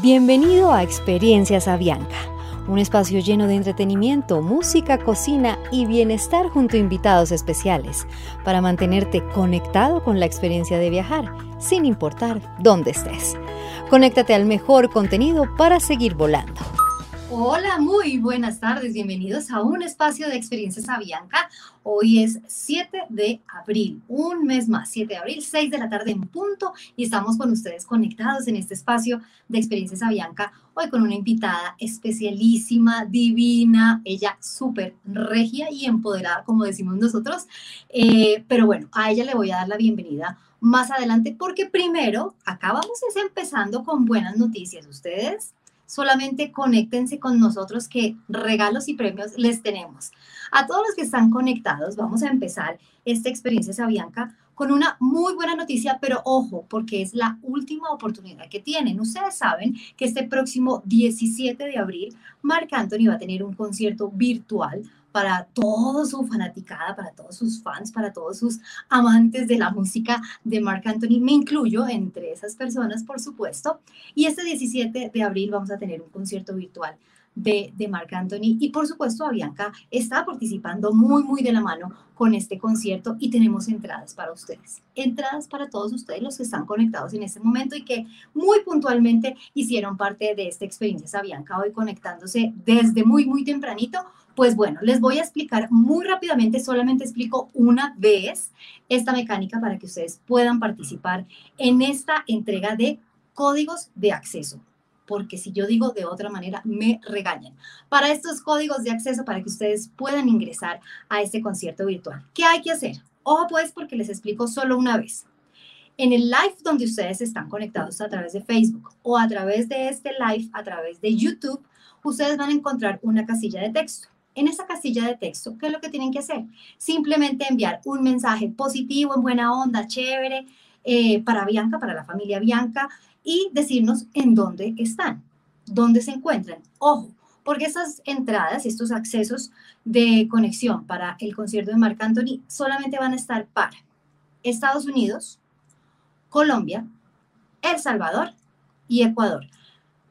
Bienvenido a Experiencias Avianca, un espacio lleno de entretenimiento, música, cocina y bienestar junto a invitados especiales para mantenerte conectado con la experiencia de viajar, sin importar dónde estés. Conéctate al mejor contenido para seguir volando. Hola, muy buenas tardes. Bienvenidos a un espacio de experiencias Avianca. Hoy es 7 de abril, un mes más, 7 de abril, 6 de la tarde en punto y estamos con ustedes conectados en este espacio de experiencias Avianca. Hoy con una invitada especialísima, divina, ella súper regia y empoderada, como decimos nosotros. Eh, pero bueno, a ella le voy a dar la bienvenida más adelante porque primero acá vamos empezando con buenas noticias. Ustedes solamente conéctense con nosotros que regalos y premios les tenemos. A todos los que están conectados, vamos a empezar esta experiencia Sabianca con una muy buena noticia, pero ojo, porque es la última oportunidad que tienen. Ustedes saben que este próximo 17 de abril, Marc Anthony va a tener un concierto virtual para toda su fanaticada, para todos sus fans, para todos sus amantes de la música de Mark Anthony. Me incluyo entre esas personas, por supuesto. Y este 17 de abril vamos a tener un concierto virtual de, de Marc Anthony. Y por supuesto, Avianca está participando muy, muy de la mano con este concierto y tenemos entradas para ustedes. Entradas para todos ustedes los que están conectados en este momento y que muy puntualmente hicieron parte de esta experiencia Avianca hoy conectándose desde muy, muy tempranito pues bueno, les voy a explicar muy rápidamente, solamente explico una vez esta mecánica para que ustedes puedan participar en esta entrega de códigos de acceso porque si yo digo de otra manera, me regañan. Para estos códigos de acceso, para que ustedes puedan ingresar a este concierto virtual. ¿Qué hay que hacer? Ojo pues, porque les explico solo una vez. En el live donde ustedes están conectados a través de Facebook o a través de este live, a través de YouTube, ustedes van a encontrar una casilla de texto en esa casilla de texto, ¿qué es lo que tienen que hacer? Simplemente enviar un mensaje positivo, en buena onda, chévere, eh, para Bianca, para la familia Bianca, y decirnos en dónde están, dónde se encuentran. Ojo, porque esas entradas, estos accesos de conexión para el concierto de Marc Anthony solamente van a estar para Estados Unidos, Colombia, El Salvador y Ecuador.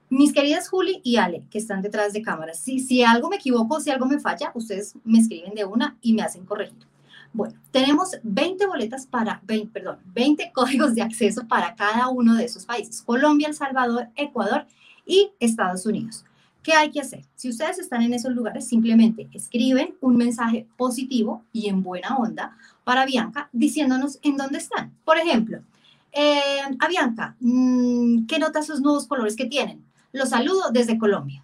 Mis queridas Juli y Ale, que están detrás de cámaras, si, si algo me equivoco, si algo me falla, ustedes me escriben de una y me hacen corregir. Bueno, tenemos 20 boletas para, 20, perdón, 20 códigos de acceso para cada uno de esos países, Colombia, El Salvador, Ecuador y Estados Unidos. ¿Qué hay que hacer? Si ustedes están en esos lugares, simplemente escriben un mensaje positivo y en buena onda para Bianca diciéndonos en dónde están. Por ejemplo, eh, a Bianca, mm, ¿qué nota esos nuevos colores que tienen? Los saludo desde Colombia.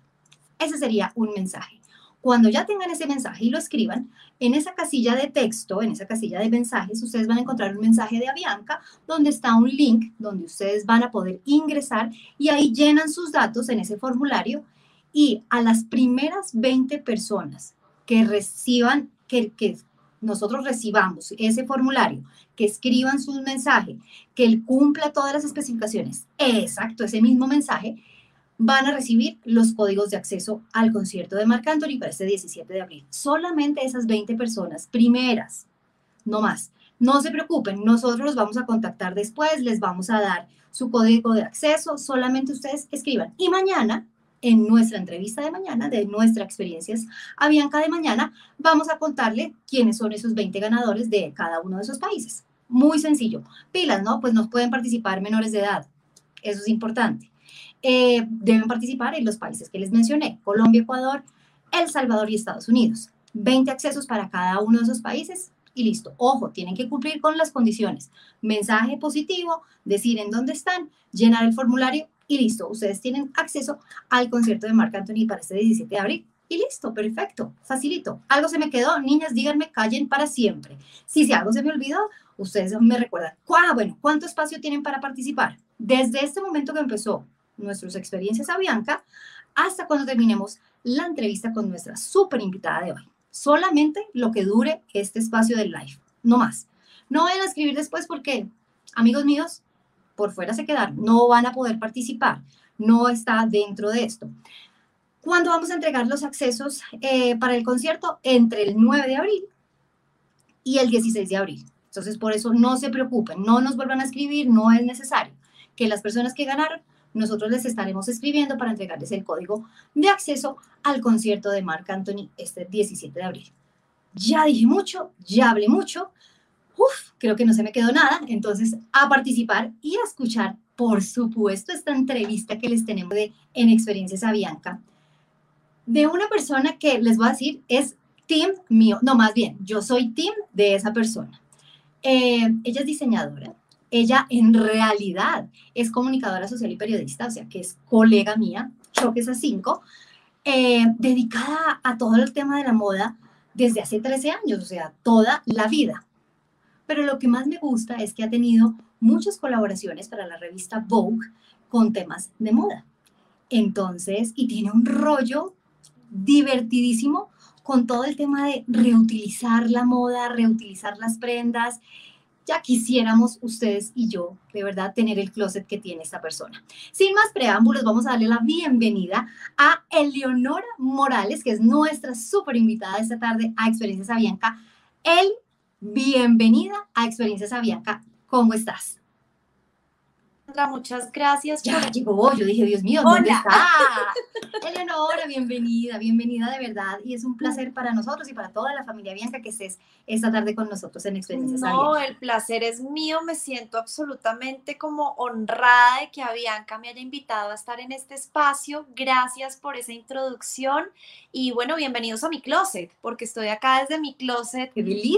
Ese sería un mensaje. Cuando ya tengan ese mensaje y lo escriban, en esa casilla de texto, en esa casilla de mensajes, ustedes van a encontrar un mensaje de Avianca donde está un link donde ustedes van a poder ingresar y ahí llenan sus datos en ese formulario y a las primeras 20 personas que reciban, que, que nosotros recibamos ese formulario, que escriban su mensaje, que él cumpla todas las especificaciones, exacto, ese mismo mensaje, van a recibir los códigos de acceso al concierto de Marc Anthony para este 17 de abril. Solamente esas 20 personas primeras, no más. No se preocupen, nosotros los vamos a contactar después, les vamos a dar su código de acceso, solamente ustedes escriban. Y mañana, en nuestra entrevista de mañana, de nuestras experiencias a Bianca de mañana, vamos a contarle quiénes son esos 20 ganadores de cada uno de esos países. Muy sencillo. Pilas, ¿no? Pues nos pueden participar menores de edad. Eso es importante. Eh, deben participar en los países que les mencioné, Colombia, Ecuador, El Salvador y Estados Unidos. 20 accesos para cada uno de esos países y listo. Ojo, tienen que cumplir con las condiciones. Mensaje positivo, decir en dónde están, llenar el formulario y listo. Ustedes tienen acceso al concierto de Marc Anthony para este 17 de abril. Y listo, perfecto, facilito. Algo se me quedó, niñas, díganme, callen para siempre. Si, si algo se me olvidó, ustedes me recuerdan. Bueno, ¿cuánto espacio tienen para participar? Desde este momento que empezó nuestras experiencias a Bianca hasta cuando terminemos la entrevista con nuestra súper invitada de hoy. Solamente lo que dure este espacio del live, no más. No vayan a escribir después porque, amigos míos, por fuera se quedaron, no van a poder participar, no está dentro de esto. ¿Cuándo vamos a entregar los accesos eh, para el concierto? Entre el 9 de abril y el 16 de abril. Entonces, por eso no se preocupen, no nos vuelvan a escribir, no es necesario que las personas que ganaron nosotros les estaremos escribiendo para entregarles el código de acceso al concierto de Marc Anthony este 17 de abril. Ya dije mucho, ya hablé mucho. Uf, creo que no se me quedó nada. Entonces, a participar y a escuchar, por supuesto, esta entrevista que les tenemos de En Experiencias a Bianca, de una persona que les voy a decir es team mío. No, más bien, yo soy team de esa persona. Eh, ella es diseñadora, ella en realidad es comunicadora social y periodista, o sea, que es colega mía, Choques a 5, eh, dedicada a todo el tema de la moda desde hace 13 años, o sea, toda la vida. Pero lo que más me gusta es que ha tenido muchas colaboraciones para la revista Vogue con temas de moda. Entonces, y tiene un rollo divertidísimo con todo el tema de reutilizar la moda, reutilizar las prendas ya quisiéramos ustedes y yo, de verdad, tener el closet que tiene esta persona. Sin más preámbulos, vamos a darle la bienvenida a Eleonora Morales, que es nuestra súper invitada esta tarde a Experiencias Avianca. El, bienvenida a Experiencias Avianca. ¿Cómo estás? Muchas gracias. Ya llegó, yo dije, Dios mío, ¿dónde está? Eleonora, bienvenida, bienvenida de verdad. Y es un placer para nosotros y para toda la familia Bianca que estés esta tarde con nosotros en Experiencias No, el placer es mío, me siento absolutamente como honrada de que a Bianca me haya invitado a estar en este espacio. Gracias por esa introducción y bueno, bienvenidos a mi closet, porque estoy acá desde mi closet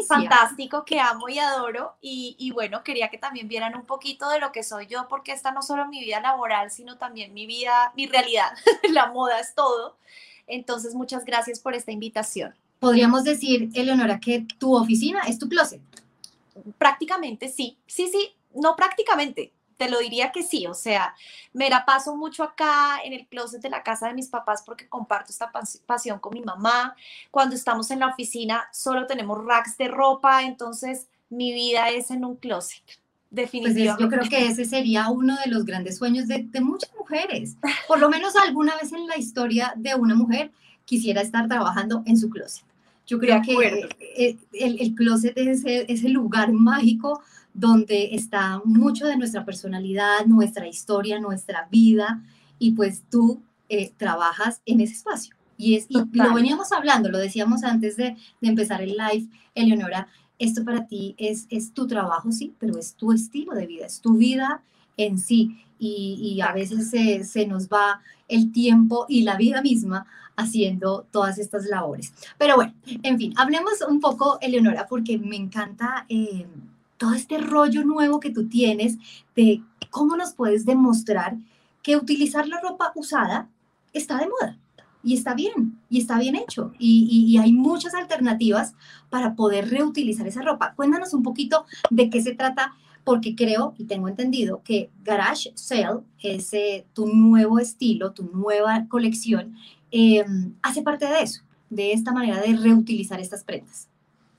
fantástico que amo y adoro. Y, y bueno, quería que también vieran un poquito de lo que soy yo, porque esta no solo mi vida laboral, sino también mi vida, mi realidad. La moda es todo. Entonces, muchas gracias por esta invitación. Podríamos decir, Eleonora, que tu oficina es tu closet. Prácticamente sí, sí, sí, no prácticamente, te lo diría que sí, o sea, me la paso mucho acá en el closet de la casa de mis papás porque comparto esta pasión con mi mamá. Cuando estamos en la oficina solo tenemos racks de ropa, entonces mi vida es en un closet. Definitivamente. Pues yo creo que ese sería uno de los grandes sueños de, muchas mujeres. Por lo menos alguna vez en la historia de una mujer quisiera estar trabajando en su closet. Yo creo que eh, el, el, closet es ese lugar mágico donde está mucho de nuestra personalidad, nuestra historia, nuestra vida, y pues tú eh, trabajas en ese espacio. Y, es, y lo veníamos hablando, lo decíamos antes de, de empezar el live, Eleonora, esto para ti es, es tu trabajo, sí, pero es tu estilo de vida, es tu vida en sí. Y, y a veces se, se, nos va el tiempo y la vida misma haciendo todas estas labores. Pero bueno, en fin, hablemos un poco, Eleonora, porque me encanta eh, todo este rollo nuevo que tú tienes de cómo nos puedes demostrar que utilizar la ropa usada está de moda y está bien, y está bien hecho, y, hay muchas alternativas para poder reutilizar esa ropa. Cuéntanos un poquito de qué se trata, porque creo y tengo entendido que Garage Sale, ese tu nuevo estilo, tu nueva colección, em, hace parte de eso, de esta manera de reutilizar estas prendas.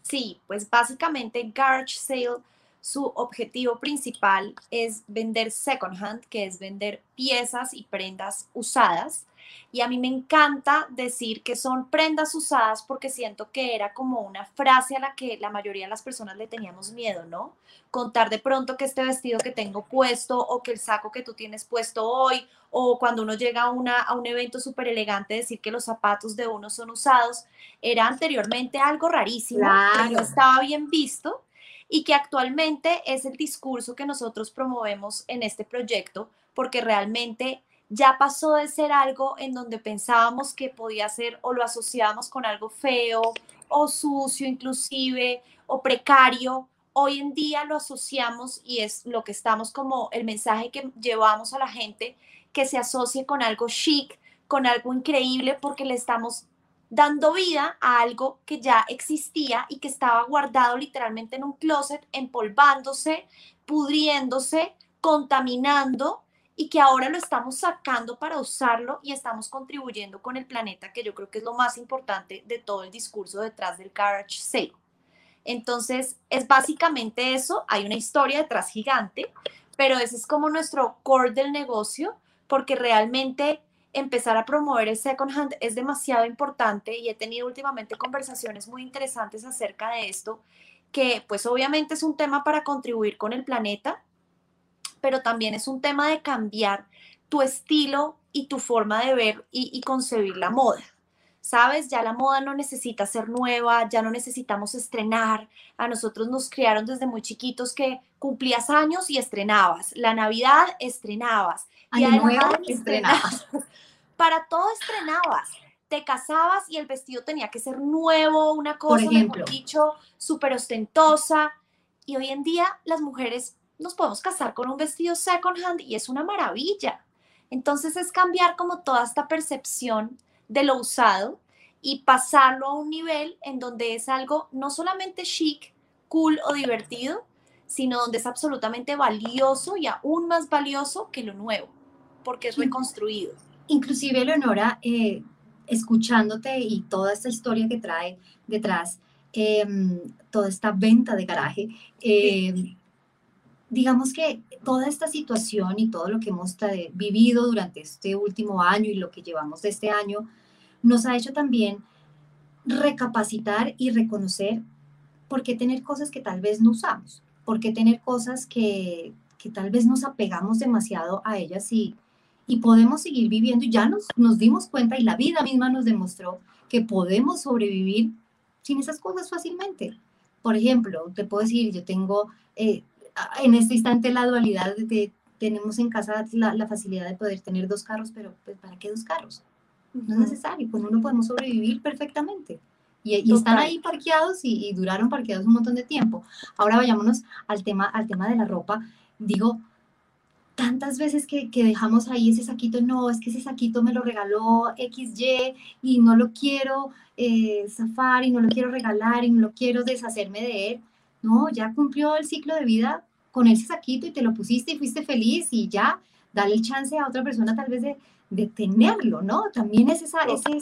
Sí, pues básicamente Garage Sale su objetivo principal es vender second hand, que es vender piezas y prendas usadas. Y a mí me encanta decir que son prendas usadas porque siento que era como una frase a la que la mayoría de las personas le teníamos miedo, ¿no? Contar de pronto que este vestido que tengo puesto o que el saco que tú tienes puesto hoy o cuando uno llega a, una, a un evento súper elegante decir que los zapatos de uno son usados, era anteriormente algo rarísimo, no estaba bien visto y que actualmente es el discurso que nosotros promovemos en este proyecto, porque realmente ya pasó de ser algo en donde pensábamos que podía ser o lo asociábamos con algo feo o sucio inclusive o precario. Hoy en día lo asociamos y es lo que estamos como el mensaje que llevamos a la gente que se asocie con algo chic, con algo increíble porque le estamos dando vida a algo que ya existía y que estaba guardado literalmente en un closet, empolvándose, pudriéndose, contaminando y que ahora lo estamos sacando para usarlo y estamos contribuyendo con el planeta, que yo creo que es lo más importante de todo el discurso detrás del garage sale. Entonces, es básicamente eso, hay una historia detrás gigante, pero ese es como nuestro core del negocio, porque realmente empezar a promover el second hand es demasiado importante y he tenido últimamente conversaciones muy interesantes acerca de esto, que pues obviamente es un tema para contribuir con el planeta, pero también es un tema de cambiar tu estilo y tu forma de ver y, concebir la moda. ¿Sabes? Ya la moda no necesita ser nueva, ya no necesitamos estrenar. A nosotros nos criaron desde muy chiquitos que cumplías años y estrenabas. La Navidad estrenabas. Año nuevo, estrenabas. Para todo estrenabas. Te casabas y el vestido tenía que ser nuevo, una cosa, Por ejemplo, dicho, súper ostentosa. Y hoy en día las mujeres nos podemos casar con un vestido second hand y es una maravilla. Entonces es cambiar como toda esta percepción de lo usado y pasarlo a un nivel en donde es algo no solamente chic, cool o divertido, sino donde es absolutamente valioso y aún más valioso que lo nuevo, porque es reconstruido. Inclusive, Leonora, eh, escuchándote y toda esta historia que trae detrás, em, toda esta venta de garaje, em, digamos que toda esta situación y todo lo que hemos vivido durante este último año y lo que llevamos de este año, nos ha hecho también recapacitar y reconocer por qué tener cosas que tal vez no usamos, por qué tener cosas que, que tal vez nos apegamos demasiado a ellas y, y podemos seguir viviendo. Y ya nos, nos dimos cuenta y la vida misma nos demostró que podemos sobrevivir sin esas cosas fácilmente. Por ejemplo, te puedo decir, yo tengo eh, en este instante la dualidad de, tenemos en casa la, facilidad de poder tener dos carros, pero pues, ¿para qué dos carros? No es necesario, con uno podemos sobrevivir perfectamente. Y, están ahí parqueados y, duraron parqueados un montón de tiempo. Ahora vayámonos al tema, al tema de la ropa. Digo, tantas veces que, que, dejamos ahí ese saquito, no, es que ese saquito me lo regaló XY y no lo quiero eh, zafar y no lo quiero regalar y no lo quiero deshacerme de él. No, ya cumplió el ciclo de vida con ese saquito y te lo pusiste y fuiste feliz y ya, dale el chance a otra persona tal vez de, de tenerlo, ¿no? También es esa, ese,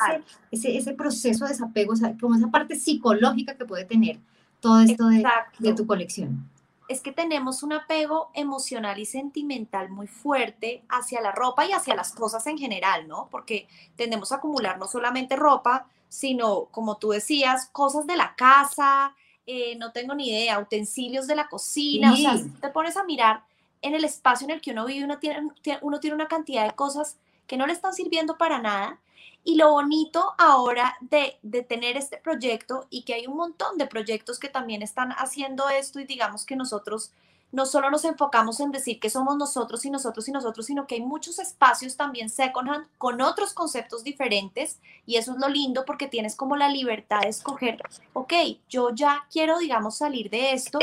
ese, ese, proceso de desapego, como esa parte psicológica que puede tener todo esto de, de, tu colección. Es que tenemos un apego emocional y sentimental muy fuerte hacia la ropa y hacia las cosas en general, ¿no? Porque tendemos a acumular no solamente ropa, sino, como tú decías, cosas de la casa, eh, no tengo ni idea, utensilios de la cocina, o sea, te pones a mirar en el espacio en el que uno vive, uno tiene, uno tiene una cantidad de cosas que no le están sirviendo para nada. Y lo bonito ahora de, de, tener este proyecto y que hay un montón de proyectos que también están haciendo esto y digamos que nosotros no solo nos enfocamos en decir que somos nosotros y nosotros y nosotros, sino que hay muchos espacios también second hand con otros conceptos diferentes y eso es lo lindo porque tienes como la libertad de escoger, ok, yo ya quiero, digamos, salir de esto,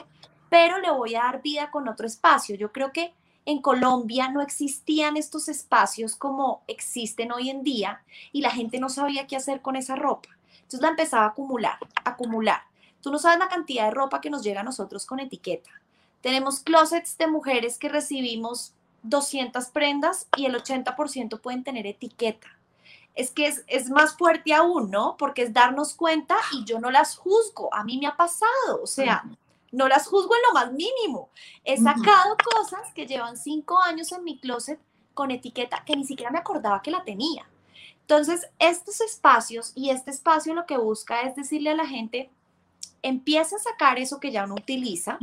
pero le voy a dar vida con otro espacio. Yo creo que en Colombia no existían estos espacios como existen hoy en día y la gente no sabía qué hacer con esa ropa. Entonces la empezaba a acumular, acumular. Tú no sabes la cantidad de ropa que nos llega a nosotros con etiqueta tenemos closets de mujeres que recibimos 200 prendas y el 80% pueden tener etiqueta. Es que es, más fuerte aún, ¿no? Porque es darnos cuenta y yo no las juzgo. A mí me ha pasado, o sea, no las juzgo en lo más mínimo. He sacado cosas que llevan cinco años en mi closet con etiqueta que ni siquiera me acordaba que la tenía. Entonces, estos espacios y este espacio lo que busca es decirle a la gente, empiece a sacar eso que ya no utiliza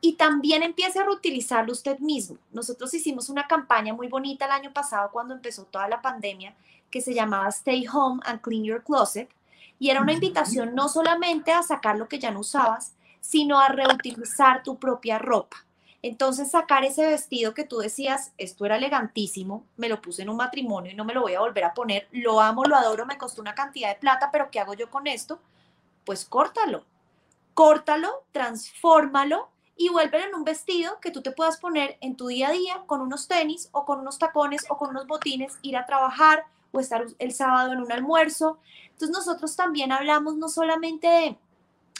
y también empiece a reutilizarlo usted mismo. Nosotros hicimos una campaña muy bonita el año pasado cuando empezó toda la pandemia que se llamaba Stay Home and Clean Your Closet y era una invitación no solamente a sacar lo que ya no usabas, sino a reutilizar tu propia ropa. Entonces sacar ese vestido que tú decías, esto era elegantísimo, me lo puse en un matrimonio y no me lo voy a volver a poner, lo amo, lo adoro, me costó una cantidad de plata, pero ¿qué hago yo con esto? Pues córtalo, córtalo, transfórmalo y vuélvelo en un vestido que tú te puedas poner en tu día a día con unos tenis o con unos tacones o con unos botines, ir a trabajar o estar el sábado en un almuerzo. Entonces nosotros también hablamos no solamente de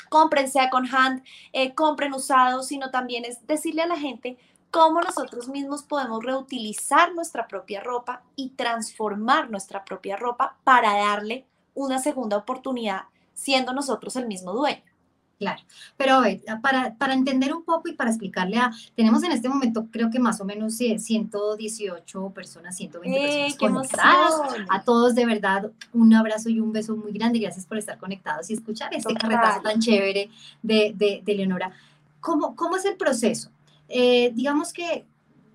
compren second hand, eh, compren usado, sino también es decirle a la gente cómo nosotros mismos podemos reutilizar nuestra propia ropa y transformar nuestra propia ropa para darle una segunda oportunidad siendo nosotros el mismo dueño. Claro, pero para, para entender un poco y para explicarle a, tenemos en este momento creo que más o menos 118 personas, 120 ¡Eh, personas conectadas. A todos de verdad un abrazo y un beso muy grande. Gracias por estar conectados y escuchar este carretazo tan chévere de, de, de Leonora. ¿Cómo, ¿Cómo es el proceso? Eh, digamos que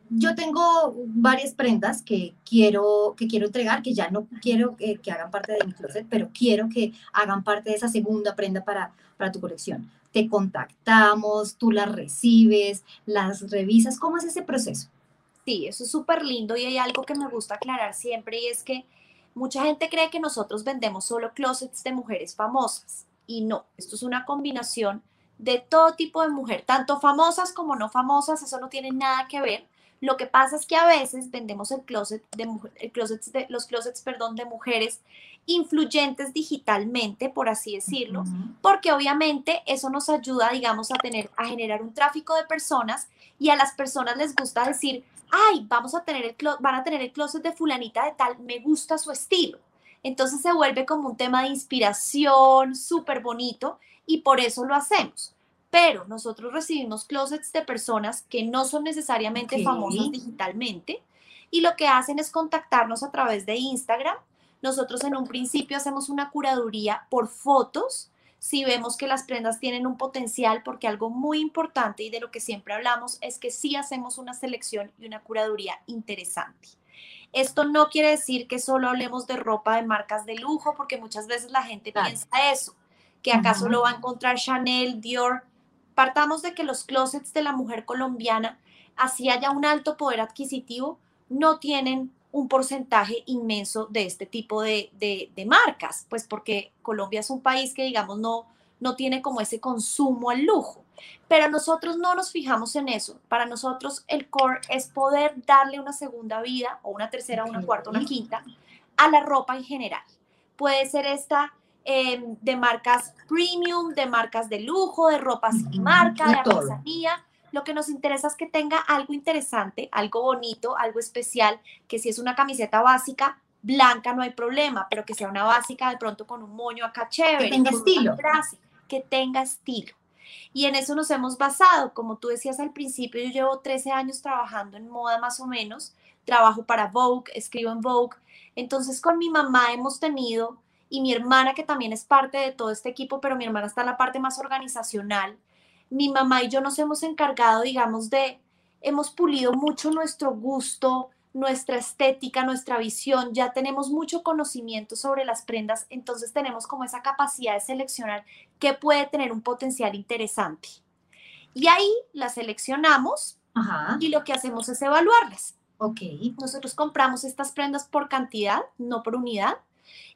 yo tengo varias prendas que quiero, que quiero entregar, que ya no quiero que, hagan parte de mi closet, pero quiero que hagan parte de esa segunda prenda para, para tu colección. Te contactamos, tú las recibes, las revisas. ¿Cómo es ese proceso? Sí, eso es súper lindo y hay algo que me gusta aclarar siempre y es que mucha gente cree que nosotros vendemos solo closets de mujeres famosas y no, esto es una combinación de todo tipo de mujer, tanto famosas como no famosas, eso no tiene nada que ver. Lo que pasa es que a veces vendemos el closet de, el closet de los closets, perdón, de mujeres influyentes digitalmente, por así decirlo, porque obviamente eso nos ayuda, digamos, a tener, a generar un tráfico de personas y a las personas les gusta decir, ay, vamos a tener el van a tener el closet de fulanita de tal, me gusta su estilo. Entonces se vuelve como un tema de inspiración súper bonito y por eso lo hacemos. Pero nosotros recibimos closets de personas que no son necesariamente famosas digitalmente y lo que hacen es contactarnos a través de Instagram. Nosotros en un principio hacemos una curaduría por fotos si vemos que las prendas tienen un potencial, porque algo muy importante y de lo que siempre hablamos es que sí hacemos una selección y una curaduría interesante. Esto no quiere decir que solo hablemos de ropa de marcas de lujo, porque muchas veces la gente piensa eso, que acaso lo va a encontrar Chanel, Dior. Partamos de que los closets de la mujer colombiana, así haya un alto poder adquisitivo, no tienen un porcentaje inmenso de este tipo de, marcas, pues porque Colombia es un país que, digamos, no, no tiene como ese consumo al lujo. Pero nosotros no nos fijamos en eso. Para nosotros el core es poder darle una segunda vida o una tercera, una cuarta, una quinta a la ropa en general. Puede ser esta em, de marcas premium, de marcas de lujo, de ropa sin marca, de artesanía lo que nos interesa es que tenga algo interesante, algo bonito, algo especial, que si es una camiseta básica, blanca no hay problema, pero que sea una básica de pronto con un moño acá chévere. Que tenga estilo. que tenga estilo. Y en eso nos hemos basado. Como tú decías al principio, yo llevo 13 años trabajando en moda más o menos. Trabajo para Vogue, escribo en Vogue. Entonces con mi mamá hemos tenido, y mi hermana que también es parte de todo este equipo, pero mi hermana está en la parte más organizacional, mi mamá y yo nos hemos encargado, digamos, de, hemos pulido mucho nuestro gusto, nuestra estética, nuestra visión, ya tenemos mucho conocimiento sobre las prendas, entonces tenemos como esa capacidad de seleccionar qué puede tener un potencial interesante. Y ahí las seleccionamos y lo que hacemos es evaluarlas. Ok. Nosotros compramos estas prendas por cantidad, no por unidad,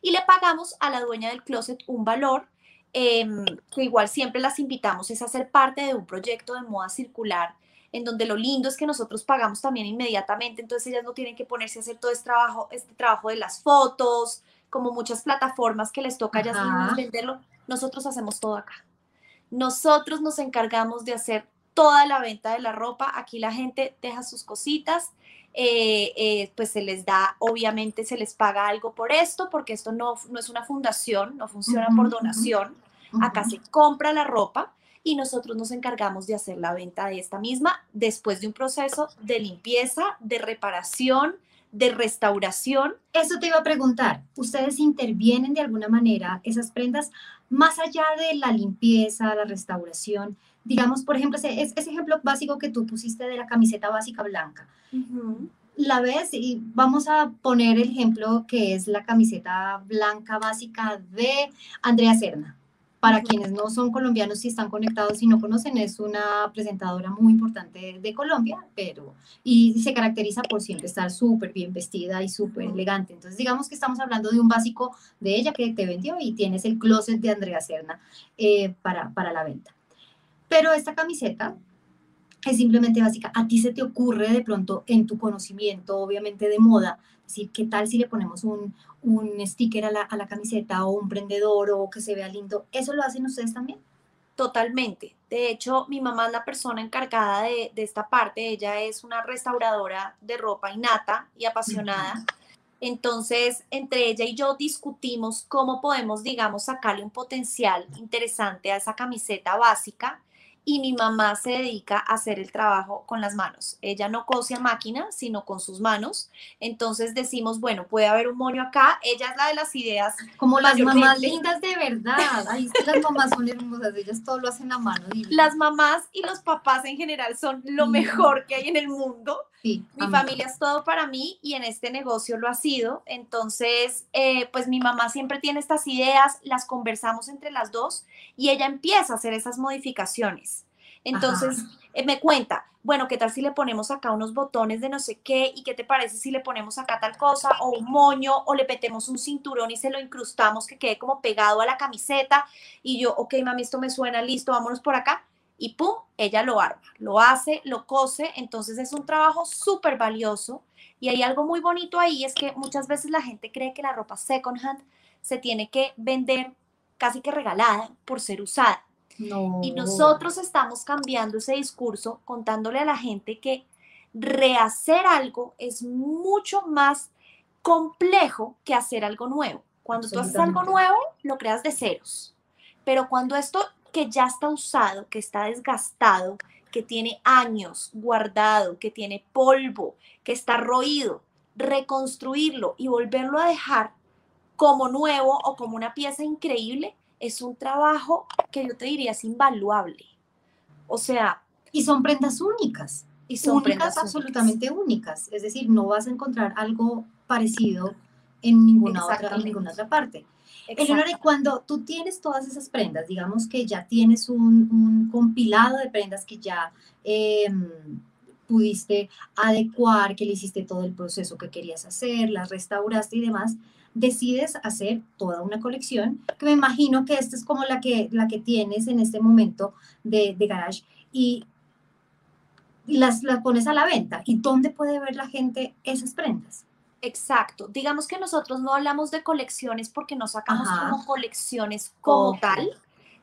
y le pagamos a la dueña del closet un valor Em, que igual siempre las invitamos, es hacer parte de un proyecto de moda circular, en donde lo lindo es que nosotros pagamos también inmediatamente, entonces ellas no tienen que ponerse a hacer todo este trabajo, este trabajo de las fotos, como muchas plataformas que les toca ya venderlo, nosotros hacemos todo acá. Nosotros nos encargamos de hacer toda la venta de la ropa, aquí la gente deja sus cositas, eh, eh, pues se les da, obviamente se les paga algo por esto, porque esto no, no es una fundación, no funciona por donación. Acá se compra la ropa y nosotros nos encargamos de hacer la venta de esta misma después de un proceso de limpieza, de reparación, de restauración. Eso te iba a preguntar, ¿ustedes intervienen de alguna manera esas prendas más allá de la limpieza, la restauración? Digamos, por ejemplo, ese, ese ejemplo básico que tú pusiste de la camiseta básica blanca. La ves y vamos a poner el ejemplo que es la camiseta blanca básica de Andrea Serna. Para quienes no son colombianos, si están conectados y no conocen, es una presentadora muy importante de Colombia, pero y se caracteriza por siempre estar súper bien vestida y súper elegante. Entonces, digamos que estamos hablando de un básico de ella que te vendió y tienes el closet de Andrea Serna eh, para, para la venta. Pero esta camiseta es simplemente básica. A ti se te ocurre de pronto en tu conocimiento, obviamente de moda, decir, ¿qué tal si le ponemos un, un sticker a la, a la, camiseta o un prendedor o que se vea lindo? ¿Eso lo hacen ustedes también? Totalmente. De hecho, mi mamá es la persona encargada de, de esta parte. Ella es una restauradora de ropa innata y apasionada. Entonces, entre ella y yo discutimos cómo podemos, digamos, sacarle un potencial interesante a esa camiseta básica y mi mamá se dedica a hacer el trabajo con las manos. Ella no cose a máquina, sino con sus manos. Entonces decimos, bueno, puede haber un moño acá. Ella es la de las ideas. Como las mamás lindas de verdad. Las mamás son hermosas, ellas todo lo hacen a mano. Las mamás y los papás en general son lo mejor que hay en el mundo mi familia es todo para mí y en este negocio lo ha sido. Entonces, eh, pues mi mamá siempre tiene estas ideas, las conversamos entre las dos y ella empieza a hacer esas modificaciones. Entonces, eh, me cuenta, bueno, ¿qué tal si le ponemos acá unos botones de no sé qué? ¿Y qué te parece si le ponemos acá tal cosa? O un moño, o le metemos un cinturón y se lo incrustamos que quede como pegado a la camiseta. Y yo, ok, mami, esto me suena, listo, vámonos por acá. Y pum, ella lo arma, lo hace, lo cose. Entonces es un trabajo súper valioso. Y hay algo muy bonito ahí, es que muchas veces la gente cree que la ropa second hand se tiene que vender casi que regalada por ser usada. Y nosotros estamos cambiando ese discurso contándole a la gente que rehacer algo es mucho más complejo que hacer algo nuevo. Cuando tú haces algo nuevo, lo creas de ceros. Pero cuando esto que ya está usado, que está desgastado, que tiene años guardado, que tiene polvo, que está roído, reconstruirlo y volverlo a dejar como nuevo o como una pieza increíble, es un trabajo que yo te diría es invaluable. O sea... Y son prendas únicas. Y son prendas absolutamente únicas. Es decir, no vas a encontrar algo parecido en ninguna, otra, en ninguna otra parte. Eleonora, cuando tú tienes todas esas prendas, digamos que ya tienes un, compilado de prendas que ya em, pudiste adecuar, que le hiciste todo el proceso que querías hacer, las restauraste y demás, decides hacer toda una colección, que me imagino que esta es como la que, la que tienes en este momento de, garage, y, las, las pones a la venta. ¿Y dónde puede ver la gente esas prendas? Exacto. Digamos que nosotros no hablamos de colecciones porque no sacamos como colecciones como tal,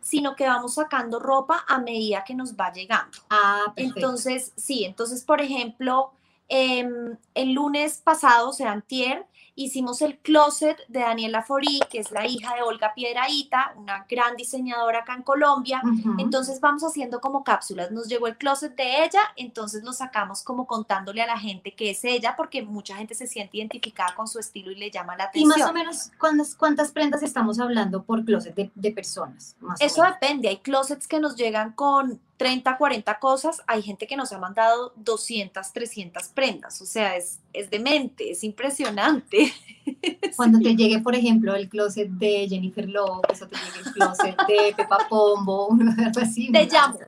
sino que vamos sacando ropa a medida que nos va llegando. Ah, Entonces, sí, entonces, por ejemplo, em, el lunes pasado, o sea, antier, hicimos el closet de Daniela Forí, que es la hija de Olga Piedraíta, una gran diseñadora acá en Colombia. Entonces vamos haciendo como cápsulas. Nos llegó el closet de ella, entonces lo sacamos como contándole a la gente que es ella, porque mucha gente se siente identificada con su estilo y le llama la atención. ¿Y más o menos cuántas, cuántas prendas estamos hablando por closet de, personas? Eso depende. Hay closets que nos llegan con 30, 40 cosas, hay gente que nos ha mandado 200, 300 prendas, o sea, es, es demente, es impresionante. Cuando te llegue, por ejemplo, el closet de Jennifer Lopez o te llegue el closet de Pepa Pombo, algo así. Te llamo.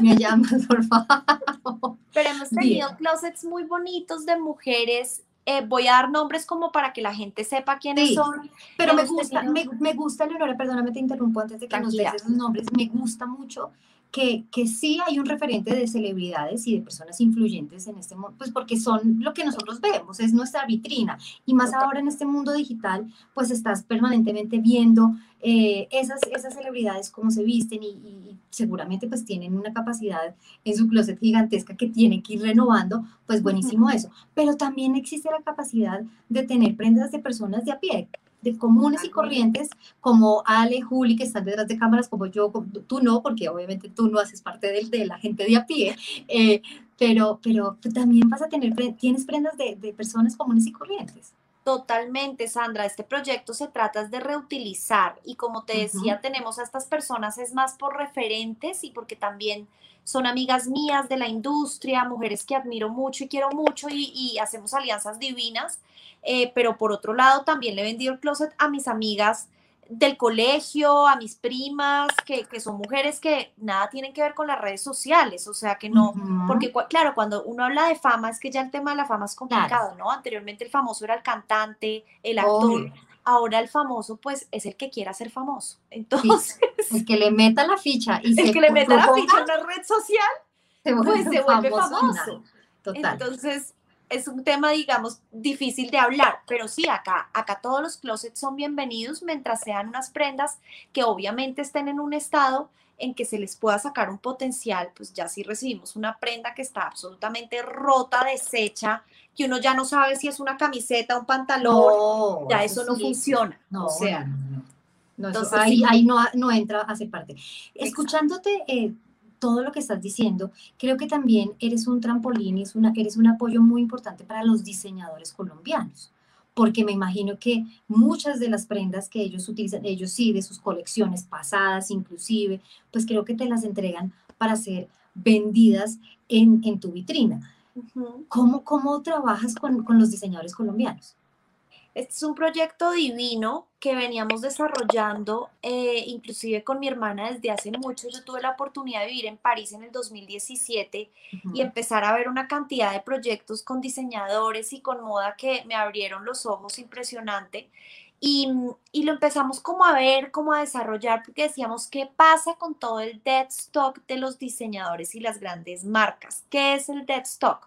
Me llamas, por favor. Pero hemos tenido closets muy bonitos de mujeres eh, voy a dar nombres como para que la gente sepa quiénes son. Pero me gusta, me, me, gusta, Leonora, perdóname, te interrumpo antes de que nos des esos nombres. Me gusta mucho que, que, sí hay un referente de celebridades y de personas influyentes en este mundo, pues porque son lo que nosotros vemos, es nuestra vitrina. Y más ahora en este mundo digital, pues estás permanentemente viendo eh, esas, esas celebridades cómo se visten y, y, seguramente pues tienen una capacidad en su closet gigantesca que tienen que ir renovando, pues buenísimo eso. Pero también existe la capacidad de tener prendas de personas de a pie, de comunes y corrientes como Ale, Juli, que están detrás de cámaras, como yo, tú no, porque obviamente tú no haces parte de, de la gente de a pie, eh, pero, pero también vas a tener, tienes prendas de, de personas comunes y corrientes. Totalmente, Sandra. Este proyecto se trata de reutilizar y como te decía, tenemos a estas personas es más por referentes y porque también son amigas mías de la industria, mujeres que admiro mucho y quiero mucho y, hacemos alianzas divinas. Eh, pero por otro lado, también le he vendido el closet a mis amigas del colegio, a mis primas, que, son mujeres que nada tienen que ver con las redes sociales, o sea que no, porque claro, cuando uno habla de fama, es que ya el tema de la fama es complicado, ¿no? Anteriormente el famoso era el cantante, el actor, ahora el famoso pues es el que quiera ser famoso. Entonces... el que le meta la ficha y el que le meta la ficha en la red social, pues se vuelve famoso. Total. Entonces, es un tema, digamos, difícil de hablar, pero sí, acá, acá todos los closets son bienvenidos mientras sean unas prendas que obviamente estén en un estado en que se les pueda sacar un potencial, pues ya si recibimos una prenda que está absolutamente rota, deshecha, que uno ya no sabe si es una camiseta, un pantalón, ya eso, no funciona. No, o sea, entonces, ahí, ahí no, no, entra a ser parte. Escuchándote, eh, todo lo que estás diciendo, creo que también eres un trampolín y es una, eres un apoyo muy importante para los diseñadores colombianos, porque me imagino que muchas de las prendas que ellos utilizan, ellos sí, de sus colecciones pasadas inclusive, pues creo que te las entregan para ser vendidas en, en tu vitrina. ¿Cómo, ¿Cómo trabajas con, con los diseñadores colombianos? Este es un proyecto divino que veníamos desarrollando, eh, inclusive con mi hermana desde hace mucho. Yo tuve la oportunidad de vivir en París en el 2017 y empezar a ver una cantidad de proyectos con diseñadores y con moda que me abrieron los ojos impresionante. Y, y, lo empezamos como a ver, como a desarrollar, porque decíamos, ¿qué pasa con todo el dead stock de los diseñadores y las grandes marcas? ¿Qué es el dead stock?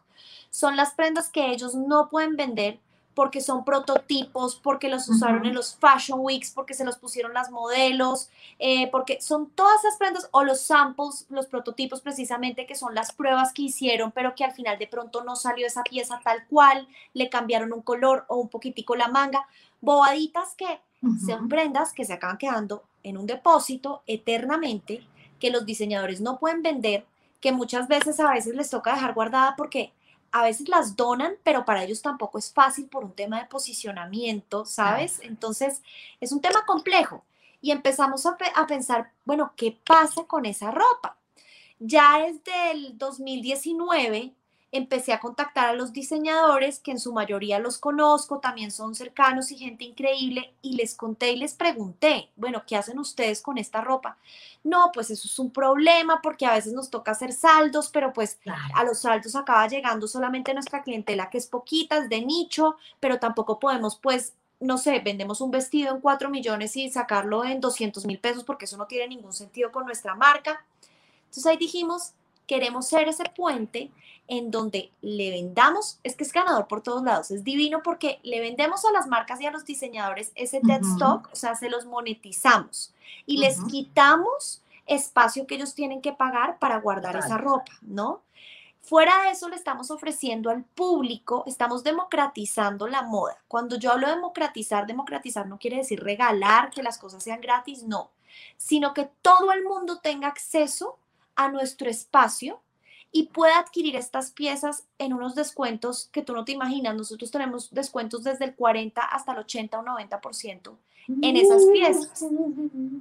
Son las prendas que ellos no pueden vender porque son prototipos, porque los usaron en los Fashion Weeks, porque se los pusieron las modelos, eh, porque son todas esas prendas o los samples, los prototipos precisamente, que son las pruebas que hicieron, pero que al final de pronto no salió esa pieza tal cual, le cambiaron un color o un poquitico la manga, bobaditas que son prendas que se acaban quedando en un depósito eternamente, que los diseñadores no pueden vender, que muchas veces a veces les toca dejar guardada porque a veces las donan, pero para ellos tampoco es fácil por un tema de posicionamiento, ¿sabes? Entonces, es un tema complejo. Y empezamos a, a pensar, bueno, ¿qué pasa con esa ropa? Ya desde el 2019 empecé a contactar a los diseñadores, que en su mayoría los conozco, también son cercanos y gente increíble, y les conté y les pregunté, bueno, ¿qué hacen ustedes con esta ropa? No, pues eso es un problema porque a veces nos toca hacer saldos, pero pues a los saldos acaba llegando solamente nuestra clientela, que es poquita, es de nicho, pero tampoco podemos pues no sé, vendemos un vestido en 4 millones y sacarlo en 200 mil pesos porque eso no tiene ningún sentido con nuestra marca. Entonces ahí dijimos, queremos ser ese puente en donde le vendamos, es que es ganador por todos lados, es divino porque le vendemos a las marcas y a los diseñadores ese dead stock, o sea, se los monetizamos y les quitamos espacio que ellos tienen que pagar para guardar esa ropa, ¿no? Fuera de eso, le estamos ofreciendo al público, estamos democratizando la moda. Cuando yo hablo de democratizar, democratizar no quiere decir regalar, que las cosas sean gratis, no, sino que todo el mundo tenga acceso a nuestro espacio y pueda adquirir estas piezas en unos descuentos que tú no te imaginas. Nosotros tenemos descuentos desde el 40 hasta el 80 o 90% en esas piezas.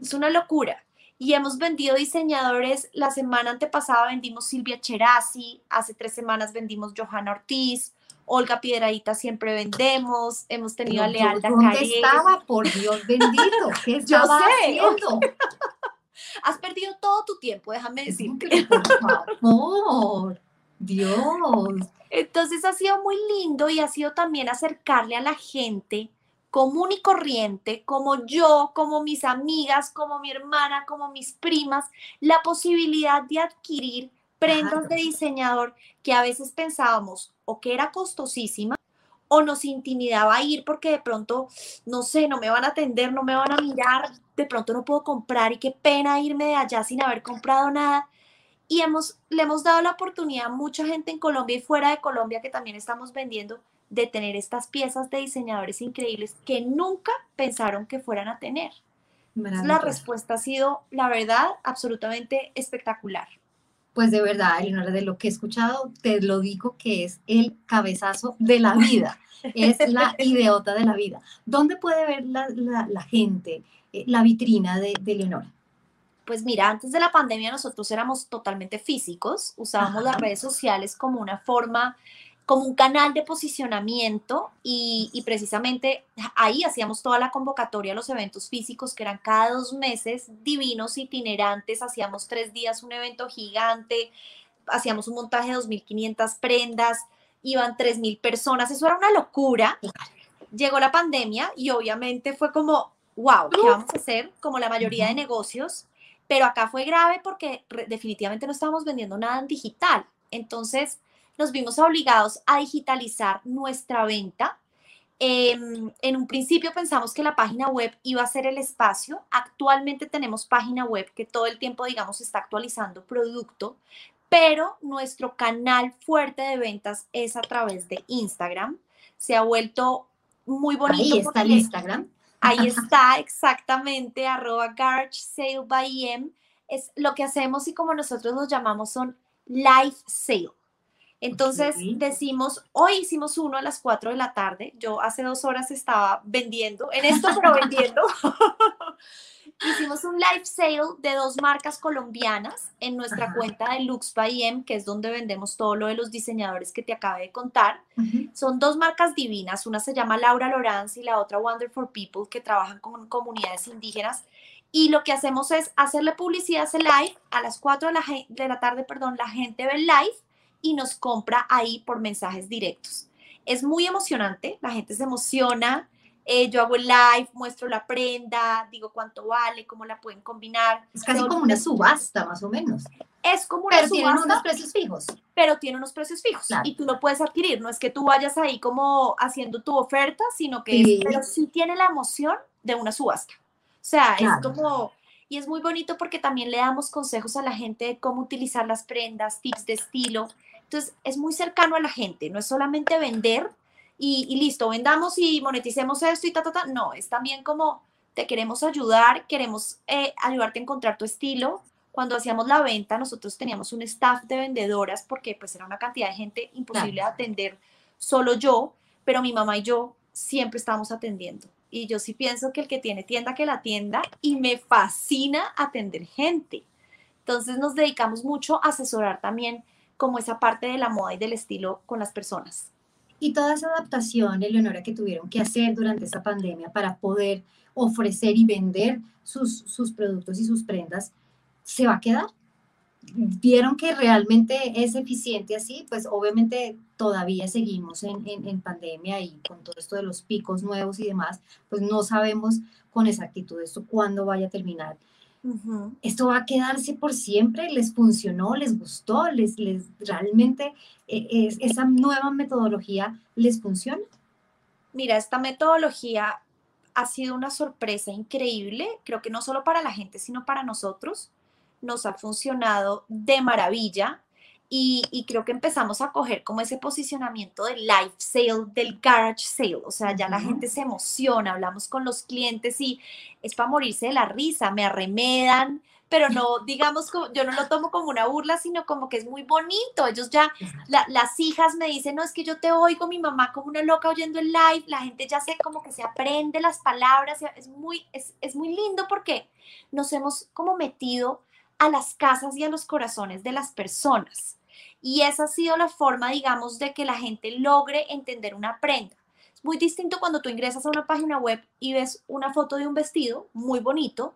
Es una locura. Y hemos vendido diseñadores, la semana antepasada vendimos Silvia Cherasi, hace tres semanas vendimos Johanna Ortiz, Olga Piedradita siempre vendemos, hemos tenido a Lealda ¿Dónde estaba, por Dios bendito? ¿Qué estaba Yo sé. haciendo? Has perdido todo tu tiempo, déjame decirte. Por favor, Dios. Entonces ha sido muy lindo y ha sido también acercarle a la gente común y corriente, como yo, como mis amigas, como mi hermana, como mis primas, la posibilidad de adquirir prendas de diseñador que a veces pensábamos o que era costosísima o nos intimidaba ir porque de pronto, no sé, no me van a atender, no me van a mirar, de pronto no puedo comprar y qué pena irme de allá sin haber comprado nada. Y hemos, le hemos dado la oportunidad a mucha gente en Colombia y fuera de Colombia que también estamos vendiendo de tener estas piezas de diseñadores increíbles que nunca pensaron que fueran a tener. La respuesta ha sido, la verdad, absolutamente espectacular. Pues de verdad, Eleonora, de lo que he escuchado, te lo digo que es el cabezazo de la vida, es la ideota de la vida. ¿Dónde puede ver la, gente eh, la vitrina de, de, Eleonora? Pues mira, antes de la pandemia nosotros éramos totalmente físicos, usábamos las redes sociales como una forma como un canal de posicionamiento y, precisamente ahí hacíamos toda la convocatoria a los eventos físicos que eran cada dos meses, divinos, itinerantes, hacíamos tres días un evento gigante, hacíamos un montaje de 2.500 prendas, iban 3.000 personas, eso era una locura. Llegó la pandemia y obviamente fue como, wow, ¿qué vamos a hacer? Como la mayoría de negocios, pero acá fue grave porque definitivamente no estábamos vendiendo nada en digital. Entonces, nos vimos obligados a digitalizar nuestra venta. Em, en un principio pensamos que la página web iba a ser el espacio. Actualmente tenemos página web que todo el tiempo, digamos, está actualizando producto, pero nuestro canal fuerte de ventas es a través de Instagram. Se ha vuelto muy bonito. Ahí está el Instagram. Ahí está exactamente, arroba Garch Sale by EM. Es lo que hacemos y como nosotros nos llamamos son live sale. Entonces decimos, hoy hicimos uno a las 4 de la tarde, yo hace dos horas estaba vendiendo, en esto pero vendiendo, hicimos un live sale de dos marcas colombianas en nuestra cuenta de Lux by M, que es donde vendemos todo lo de los diseñadores que te acabé de contar. Son dos marcas divinas, una se llama Laura Lorenz y la otra Wonderful People, que trabajan con comunidades indígenas. Y lo que hacemos es hacerle publicidad a ese live a las 4 de la, de la tarde, perdón, la gente ve el live y nos compra ahí por mensajes directos. Es muy emocionante, la gente se emociona, eh, yo hago el live, muestro la prenda, digo cuánto vale, cómo la pueden combinar. Es casi como una subasta, más o menos. Es como una pero subasta. tiene unos precios fijos. Pero tiene unos precios fijos y tú lo puedes adquirir. No es que tú vayas ahí como haciendo tu oferta, sino que sí. pero sí tiene la emoción de una subasta. O sea, es como, y es muy bonito porque también le damos consejos a la gente de cómo utilizar las prendas, tips de estilo. Entonces, es muy cercano a la gente, no es solamente vender y, listo, vendamos y moneticemos esto y ta, ta, ta. No, es también como te queremos ayudar, queremos eh, ayudarte a encontrar tu estilo. Cuando hacíamos la venta, nosotros teníamos un staff de vendedoras porque pues era una cantidad de gente imposible de atender solo yo, pero mi mamá y yo siempre estábamos atendiendo. Y yo sí pienso que el que tiene tienda, que la tienda, y me fascina atender gente. Entonces nos dedicamos mucho a asesorar también como esa parte de la moda y del estilo con las personas. Y toda esa adaptación, Eleonora, que tuvieron que hacer durante esta pandemia para poder ofrecer y vender sus, sus productos y sus prendas, ¿se va a quedar? vieron que realmente es eficiente así, pues obviamente todavía seguimos en, en, en, pandemia y con todo esto de los picos nuevos y demás, pues no sabemos con exactitud esto cuándo vaya a terminar. Uh -huh. ¿Esto va a quedarse por siempre? ¿Les funcionó? ¿Les gustó? ¿Les, les realmente eh, es, esa nueva metodología les funciona? Mira, esta metodología ha sido una sorpresa increíble, creo que no solo para la gente, sino para nosotros nos ha funcionado de maravilla y, y, creo que empezamos a coger como ese posicionamiento del live sale, del garage sale, o sea, ya uh -huh. la gente se emociona, hablamos con los clientes y es para morirse de la risa, me arremedan, pero no, digamos, yo no lo tomo como una burla, sino como que es muy bonito. Ellos ya, la, las hijas me dicen, no, es que yo te oigo, mi mamá como una loca oyendo el live, la gente ya se como que se aprende las palabras, es muy, es, es muy lindo porque nos hemos como metido a las casas y a los corazones de las personas. Y esa ha sido la forma, digamos, de que la gente logre entender una prenda. Es muy distinto cuando tú ingresas a una página web y ves una foto de un vestido muy bonito,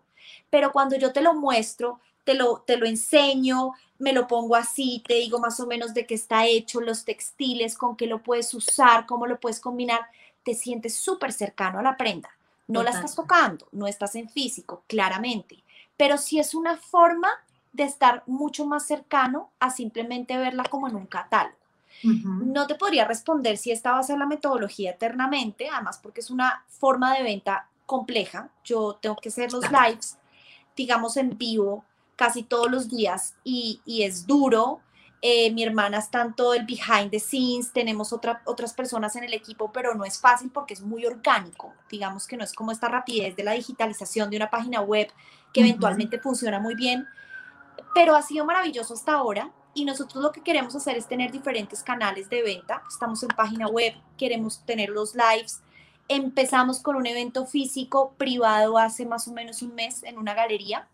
pero cuando yo te lo muestro, te lo, te lo enseño, me lo pongo así, te digo más o menos de qué está hecho, los textiles, con qué lo puedes usar, cómo lo puedes combinar, te sientes súper cercano a la prenda. No Total. la estás tocando, no estás en físico, claramente pero sí es una forma de estar mucho más cercano a simplemente verla como en un catálogo. Uh -huh. No te podría responder si esta va a ser la metodología eternamente, además porque es una forma de venta compleja. Yo tengo que hacer los lives, digamos, en vivo casi todos los días y, y es duro. Eh, mi hermana está en todo el behind the scenes, tenemos otra, otras personas en el equipo, pero no es fácil porque es muy orgánico. Digamos que no es como esta rapidez de la digitalización de una página web que eventualmente uh -huh. funciona muy bien, pero ha sido maravilloso hasta ahora y nosotros lo que queremos hacer es tener diferentes canales de venta. Estamos en página web, queremos tener los lives. Empezamos con un evento físico privado hace más o menos un mes en una galería,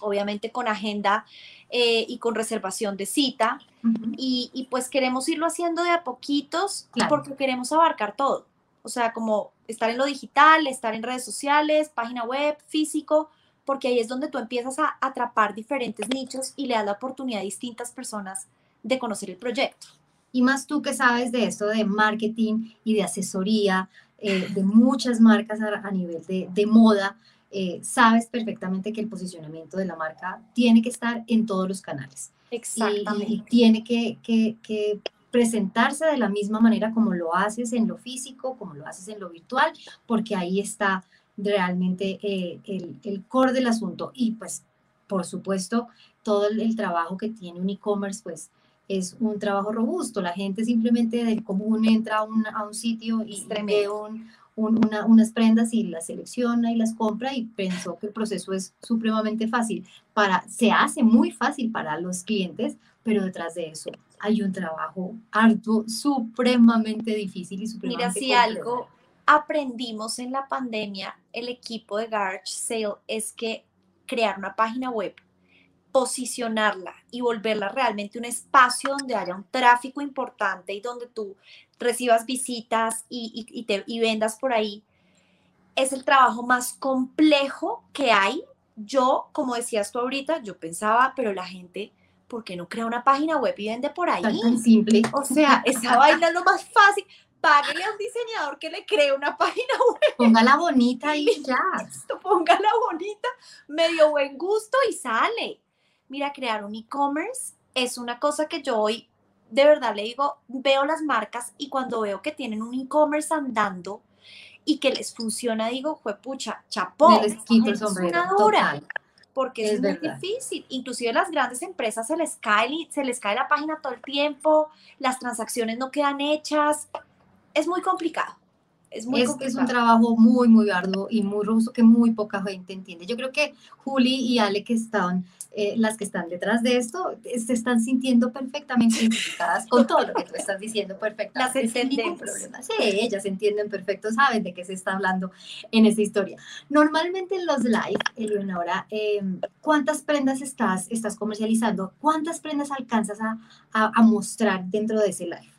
obviamente con agenda eh, y con reservación de cita. Uh -huh. y, y, pues queremos irlo haciendo de a poquitos claro. porque queremos abarcar todo. O sea, como estar en lo digital, estar en redes sociales, página web, físico, porque ahí es donde tú empiezas a atrapar diferentes nichos y le das la oportunidad a distintas personas de conocer el proyecto. Y más tú que sabes de esto de marketing y de asesoría, eh, de muchas marcas a, a nivel de, de moda, eh, sabes perfectamente que el posicionamiento de la marca tiene que estar en todos los canales. Exactamente. Y, y tiene que, que, que presentarse de la misma manera como lo haces en lo físico, como lo haces en lo virtual, porque ahí está realmente eh, el, el, core del asunto. Y pues, por supuesto, todo el, el trabajo que tiene un e-commerce, pues es un trabajo robusto. La gente simplemente del común entra a un, a un sitio y ve un, un, una, unas prendas y las selecciona y las compra y pensó que el proceso es supremamente fácil. Para, se hace muy fácil para los clientes, pero detrás de eso hay un trabajo arduo, supremamente difícil y supremamente Mira, si algo, aprendimos en la pandemia, el equipo de Garage Sale, es que crear una página web, posicionarla y volverla realmente un espacio donde haya un tráfico importante y donde tú recibas visitas y, te, y vendas por ahí, es el trabajo más complejo que hay. Yo, como decías tú ahorita, yo pensaba, pero la gente, ¿por qué no crea una página web y vende por ahí? Tan simple. O sea, esa vaina es lo más fácil páguele a un diseñador que le cree una página web. Póngala bonita y ya. póngala bonita, medio buen gusto y sale. Mira, crear un e-commerce es una cosa que yo hoy de verdad le digo, veo las marcas y cuando veo que tienen un e-commerce andando y que les funciona, digo, fue pucha, chapó. Les quito el sombrero, porque es, muy difícil. Inclusive las grandes empresas se les cae, se les cae la página todo el tiempo, las transacciones no quedan hechas es muy complicado. Es, muy es, un trabajo muy, muy arduo y muy robusto que muy poca gente entiende. Yo creo que Juli y Ale, que están, eh, las que están detrás de esto, se están sintiendo perfectamente identificadas con todo lo que tú estás diciendo perfectamente. Las entendemos. problema. Sí, ellas entienden perfecto, saben de qué se está hablando en esta historia. Normalmente en los live, Eleonora, eh, ¿cuántas prendas estás, estás comercializando? ¿Cuántas prendas alcanzas a, a, a mostrar dentro de ese live?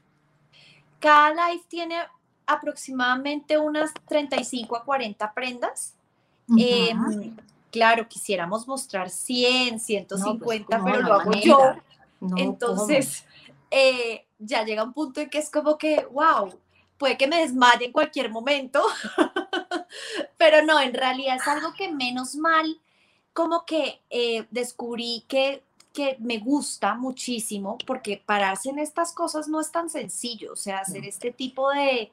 Cada live tiene aproximadamente unas 35 a 40 prendas. Em, claro, quisiéramos mostrar 100, 150, pues, pero lo hago yo. Entonces, eh, ya llega un punto en que es como que, wow, puede que me desmaye en cualquier momento, pero no, en realidad es algo que menos mal, como que eh, descubrí que que me gusta muchísimo porque pararse en estas cosas no es tan sencillo, o sea, hacer este tipo de,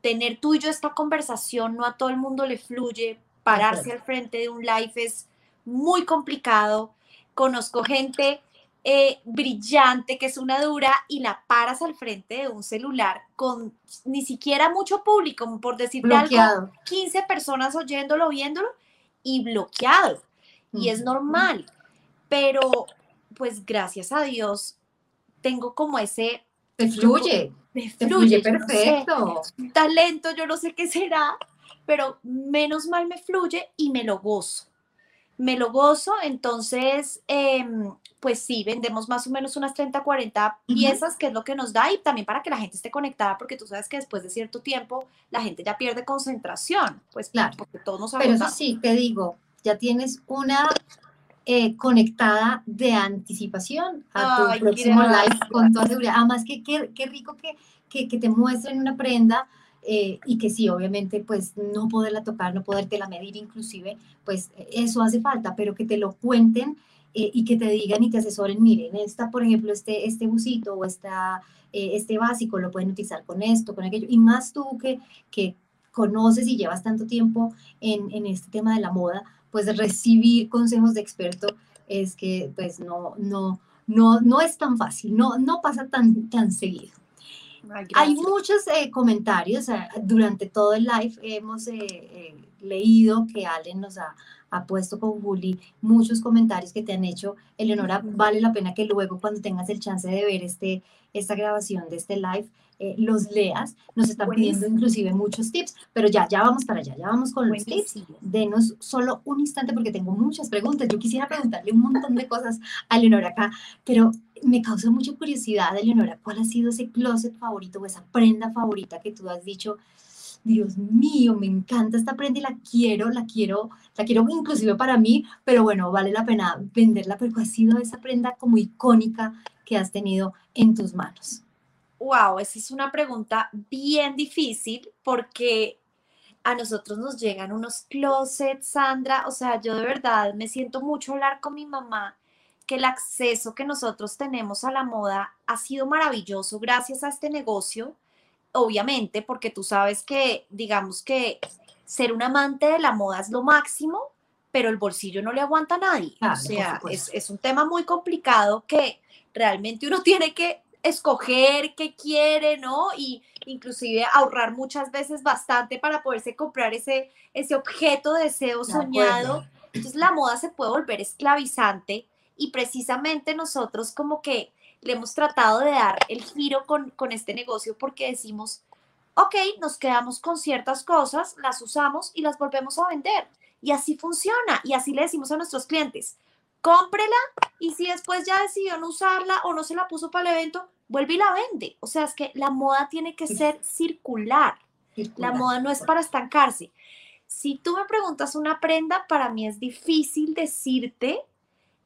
tener tú y yo esta conversación, no a todo el mundo le fluye, pararse al frente de un live es muy complicado, conozco gente eh, brillante que es una dura y la paras al frente de un celular con ni siquiera mucho público, por decirte algo, 15 personas oyéndolo, viéndolo y bloqueado. Y es normal, pero pues gracias a Dios tengo como ese... Te fluye. Me fluye, perfecto. talento, yo no sé qué será, pero menos mal me fluye y me lo gozo. Me lo gozo, entonces, em, pues sí, vendemos más o menos unas 30, 40 piezas, que es lo que nos da, y también para que la gente esté conectada, porque tú sabes que después de cierto tiempo la gente ya pierde concentración, pues claro, porque todos nos Pero eso sí, te digo, ya tienes una eh, conectada de anticipación a tu próximo live con toda seguridad. Además, que qué rico que, que, que, te muestren una prenda eh, y que sí, obviamente, pues no poderla tocar, no podértela medir inclusive, pues eso hace falta, pero que te lo cuenten eh, y que te digan y te asesoren, miren, esta, por ejemplo, este, este busito o esta, este básico lo pueden utilizar con esto, con aquello, y más tú que, que conoces y llevas tanto tiempo en, en este tema de la moda, pues recibir consejos de experto es que pues no, no, no, no es tan fácil, no, no pasa tan, tan seguido. Hay muchos eh, comentarios eh, durante todo el live. Hemos eh, leído que Allen nos ha, ha, puesto con Juli muchos comentarios que te han hecho. Eleonora, vale la pena que luego cuando tengas el chance de ver este, esta grabación de este live, eh, los leas. Nos están pidiendo inclusive muchos tips, pero ya, ya vamos para allá, ya vamos con los tips. Denos solo un instante porque tengo muchas preguntas. Yo quisiera preguntarle un montón de cosas a Leonora acá, pero me causa mucha curiosidad, Leonora, ¿cuál ha sido ese closet favorito o esa prenda favorita que tú has dicho? Dios mío, me encanta esta prenda y la quiero, la quiero, la quiero inclusive para mí, pero bueno, vale la pena venderla, pero ha sido esa prenda como icónica que has tenido en tus manos? Wow, esa es una pregunta bien difícil porque a nosotros nos llegan unos closets, Sandra. O sea, yo de verdad me siento mucho hablar con mi mamá que el acceso que nosotros tenemos a la moda ha sido maravilloso gracias a este negocio, obviamente, porque tú sabes que, digamos que ser un amante de la moda es lo máximo, pero el bolsillo no le aguanta a nadie. o sea, es, es, un tema muy complicado que realmente uno tiene que escoger qué quiere, ¿no? Y inclusive ahorrar muchas veces bastante para poderse comprar ese, ese objeto de deseo soñado. Entonces la moda se puede volver esclavizante y precisamente nosotros como que le hemos tratado de dar el giro con, con este negocio porque decimos, ok, nos quedamos con ciertas cosas, las usamos y las volvemos a vender. Y así funciona. Y así le decimos a nuestros clientes, cómprela y si después ya decidió no usarla o no se la puso para el evento, vuelve y la vende. O sea, es que la moda tiene que ser circular. La moda no es para estancarse. Si tú me preguntas una prenda, para mí es difícil decirte,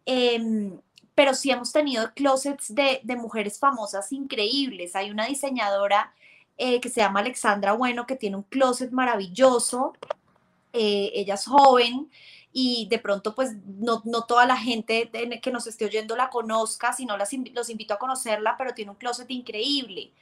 em, pero sí hemos tenido closets de, mujeres famosas increíbles. Hay una diseñadora eh, que se llama Alexandra Bueno, que tiene un closet maravilloso. Eh, ella es joven y de pronto pues no, toda la gente que nos esté oyendo la conozca, sino las, los invito a conocerla, pero tiene un closet increíble.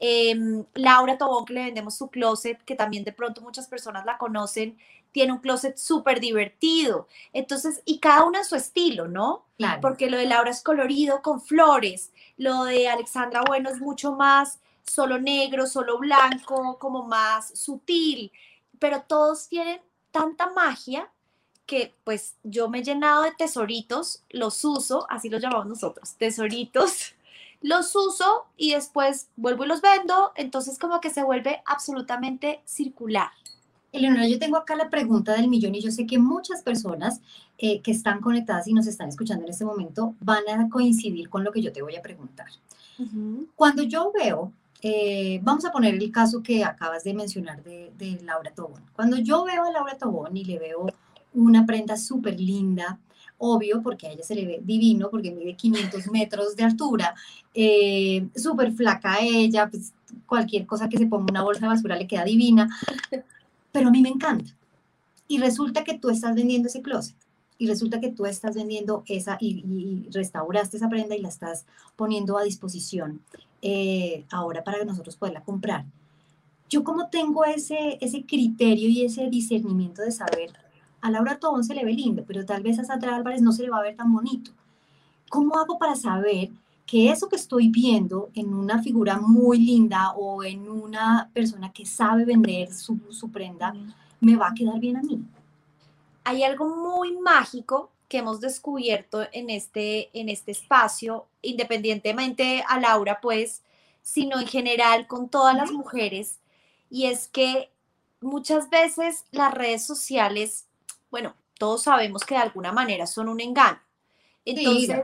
Em, Laura Tobón, que le vendemos su closet, que también de pronto muchas personas la conocen, tiene un closet súper divertido. Entonces, y cada una en su estilo, ¿no? Claro. Porque lo de Laura es colorido con flores, lo de Alexandra, bueno, es mucho más solo negro, solo blanco, como más sutil, pero todos tienen tanta magia que pues yo me he llenado de tesoritos, los uso, así los llamamos nosotros, tesoritos los uso y después vuelvo y los vendo, entonces como que se vuelve absolutamente circular. Eleonora, yo tengo acá la pregunta del millón y yo sé que muchas personas eh, que están conectadas y nos están escuchando en este momento van a coincidir con lo que yo te voy a preguntar. Cuando yo veo, eh, vamos a poner el caso que acabas de mencionar de, de Laura Tobón. Cuando yo veo a Laura Tobón y le veo una prenda súper linda, obvio, porque a ella se le ve divino, porque mide 500 metros de altura, eh, súper flaca ella, pues cualquier cosa que se ponga una bolsa de basura le queda divina, pero a mí me encanta. Y resulta que tú estás vendiendo ese closet, y resulta que tú estás vendiendo esa y, restauraste esa prenda y la estás poniendo a disposición eh, ahora para que nosotros poderla comprar. Yo como tengo ese, ese criterio y ese discernimiento de saber a Laura Tobón se le ve lindo, pero tal vez a Sandra Álvarez no se le va a ver tan bonito. ¿Cómo hago para saber que eso que estoy viendo en una figura muy linda o en una persona que sabe vender su, prenda me va a quedar bien a mí? Hay algo muy mágico que hemos descubierto en este, en este espacio, independientemente a Laura, pues, sino en general con todas las mujeres, y es que muchas veces las redes sociales bueno, todos sabemos que de alguna manera son un engaño. Entonces,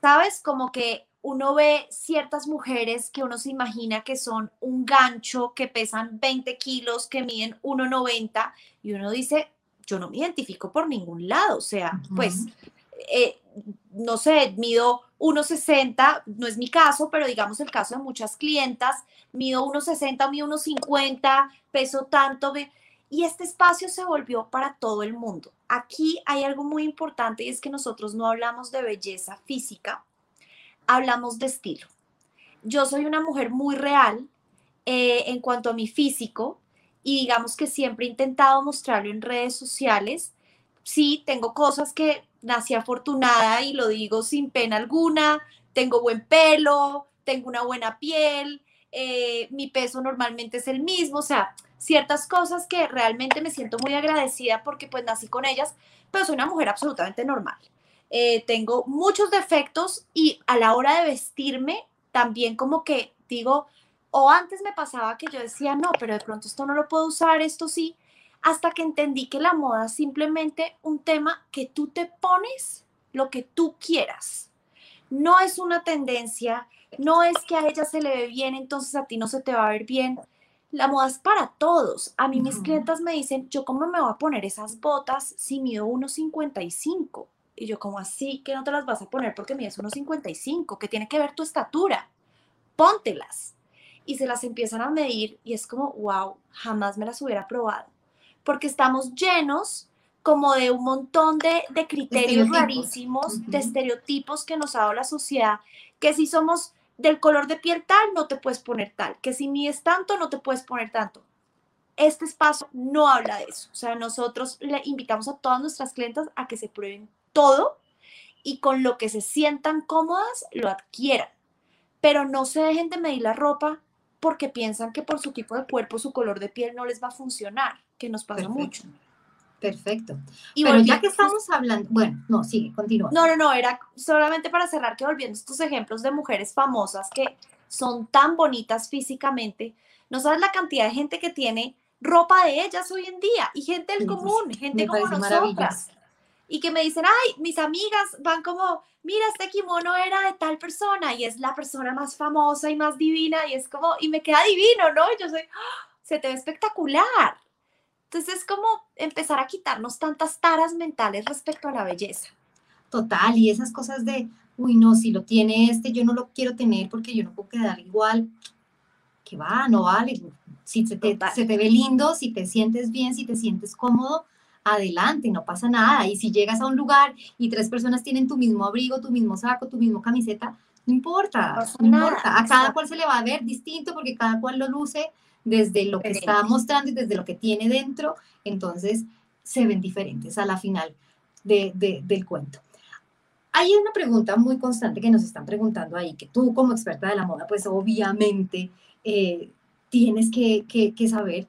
¿sabes? Como que uno ve ciertas mujeres que uno se imagina que son un gancho, que pesan 20 kilos, que miden 1,90 y uno dice, yo no me identifico por ningún lado, o sea, pues, eh, no sé, mido 1,60, no es mi caso, pero digamos el caso de muchas clientas, mido 1,60, mido 1,50, peso tanto, y este espacio se volvió para todo el mundo. Aquí hay algo muy importante y es que nosotros no hablamos de belleza física, hablamos de estilo. Yo soy una mujer muy real eh, en cuanto a mi físico y digamos que siempre he intentado mostrarlo en redes sociales. Sí, tengo cosas que nací afortunada y lo digo sin pena alguna, tengo buen pelo, tengo una buena piel, eh, mi peso normalmente es el mismo, o sea, ciertas cosas que realmente me siento muy agradecida porque pues nací con ellas, pero soy una mujer absolutamente normal. Eh, tengo muchos defectos y a la hora de vestirme también como que digo, o antes me pasaba que yo decía, no, pero de pronto esto no lo puedo usar, esto sí, hasta que entendí que la moda es simplemente un tema que tú te pones lo que tú quieras. No es una tendencia, no es que a ella se le ve bien, entonces a ti no se te va a ver bien la moda es para todos. A mí mis clientas me dicen, yo cómo me voy a poner esas botas si mido 1,55. Y yo como así que no te las vas a poner porque mides 1,55, que tiene que ver tu estatura. Póntelas. Y se las empiezan a medir y es como, wow, jamás me las hubiera probado. Porque estamos llenos como de un montón de, criterios rarísimos, de estereotipos que nos ha dado la sociedad, que si somos del color de piel tal, no te puedes poner tal, que si mides tanto, no te puedes poner tanto. Este espacio no habla de eso. O sea, nosotros le invitamos a todas nuestras clientes a que se prueben todo y con lo que se sientan cómodas, lo adquieran. Pero no se dejen de medir la ropa porque piensan que por su tipo de cuerpo, su color de piel no les va a funcionar, que nos pasa mucho. Perfecto. Y Pero ya que estamos hablando, bueno, no, sigue, continúa. No, no, no, era solamente para cerrar que volviendo estos ejemplos de mujeres famosas que son tan bonitas físicamente, No sabes la cantidad de gente que tiene ropa de ellas hoy en día y gente del común, gente como nosotras. Y que me dicen, ay, mis amigas van como, mira, este kimono era de tal persona y es la persona más famosa y más divina y es como, y me queda divino, ¿no? Y yo soy, ¡ah! se te ve espectacular. Entonces es como empezar a quitarnos tantas taras mentales respecto a la belleza. Total, y esas cosas de, uy, no, si lo tiene este, yo no lo quiero tener porque yo no puedo quedar igual. Que va, no vale. Si se te, se te ve lindo, si te sientes bien, si te sientes cómodo, adelante, no pasa nada. Y si llegas a un lugar y tres personas tienen tu mismo abrigo, tu mismo saco, tu mismo camiseta, no importa, no, importa. A cada cual se le va a ver distinto porque cada cual lo luce desde lo que está mostrando y desde lo que tiene dentro, entonces se ven diferentes a la final de, del cuento. Hay una pregunta muy constante que nos están preguntando ahí, que tú como experta de la moda, pues obviamente eh, tienes que, que, que saber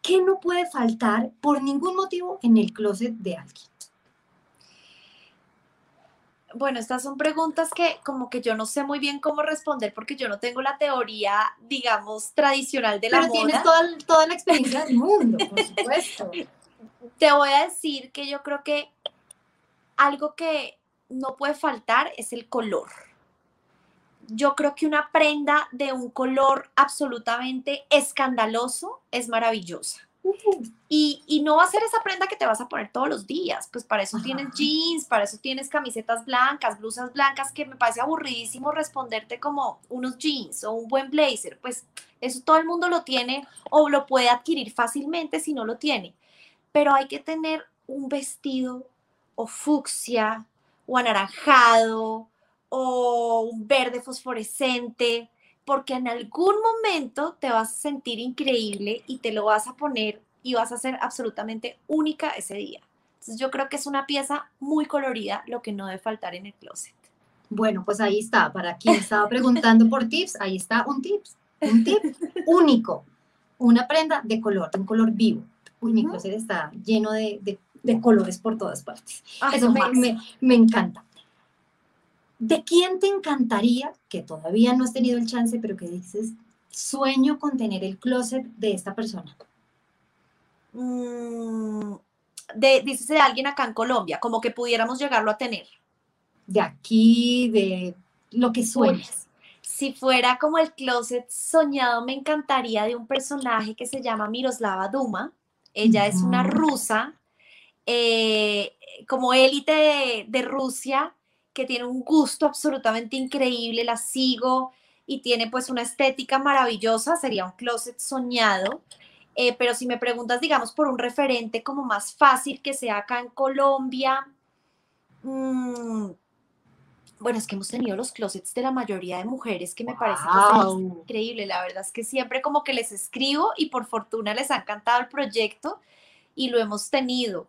qué no puede faltar por ningún motivo en el closet de alguien. Bueno, estas son preguntas que como que yo no sé muy bien cómo responder porque yo no tengo la teoría, digamos, tradicional de la Pero tienes toda, toda la experiencia del mundo, por supuesto. Te voy a decir que yo creo que algo que no puede faltar es el color. Yo creo que una prenda de un color absolutamente escandaloso es maravillosa. Y, no va a ser esa prenda que te vas a poner todos los días, pues para eso tienes jeans, para eso tienes camisetas blancas, blusas blancas, que me parece aburridísimo responderte como unos jeans o un buen blazer, pues eso todo el mundo lo tiene o lo puede adquirir fácilmente si no lo tiene, pero hay que tener un vestido o fucsia o anaranjado o un verde fosforescente porque en algún momento te vas a sentir increíble y te lo vas a poner y vas a ser absolutamente única ese día. Entonces yo creo que es una pieza muy colorida, lo que no debe faltar en el closet. Bueno, pues ahí está. Para quien estaba preguntando por tips, ahí está un tips, un tip único, una prenda de color, un color vivo. Uy, mi closet está lleno de, colores por todas partes. Eso me, me encanta. ¿De quién te encantaría, que todavía no has tenido el chance, pero que dices, sueño con tener el closet de esta persona? Mm, de, dices de alguien acá en Colombia, como que pudiéramos llegarlo a tener. De aquí, de lo que sueñas. si fuera como el closet soñado, me encantaría de un personaje que se llama Miroslava Duma. Ella es una rusa, eh, como élite de Rusia, que tiene un gusto absolutamente increíble, la sigo y tiene pues una estética maravillosa, sería un closet soñado. Eh, pero si me preguntas, digamos, por un referente como más fácil que sea acá en Colombia, mm, bueno, es que hemos tenido los closets de la mayoría de mujeres que me parece increíble. La verdad es que siempre como que les escribo y por fortuna les ha encantado el proyecto y lo hemos tenido.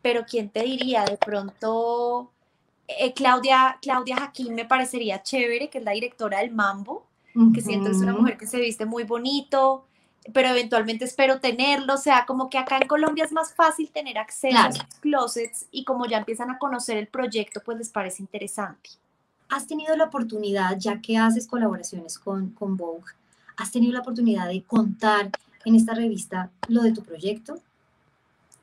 Pero ¿quién te diría? De pronto eh, Claudia, Claudia Jaquín me parecería chévere, que es la directora del Mambo, que siento es una mujer que se viste muy bonito, pero eventualmente espero tenerlo, o sea, como que acá en Colombia es más fácil tener acceso a los closets y como ya empiezan a conocer el proyecto, pues les parece interesante. ¿Has tenido la oportunidad, ya que haces colaboraciones con, con Vogue, has tenido la oportunidad de contar en esta revista lo de tu proyecto?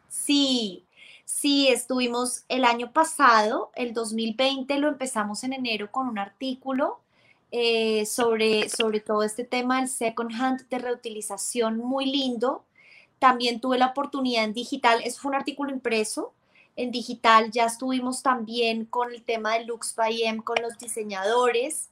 Sí, Sí, estuvimos el año pasado, el 2020, lo empezamos en enero con un artículo eh, sobre, sobre todo este tema del second hand de reutilización muy lindo. También tuve la oportunidad en digital, eso fue un artículo impreso. En digital ya estuvimos también con el tema de Lux by M, con los diseñadores.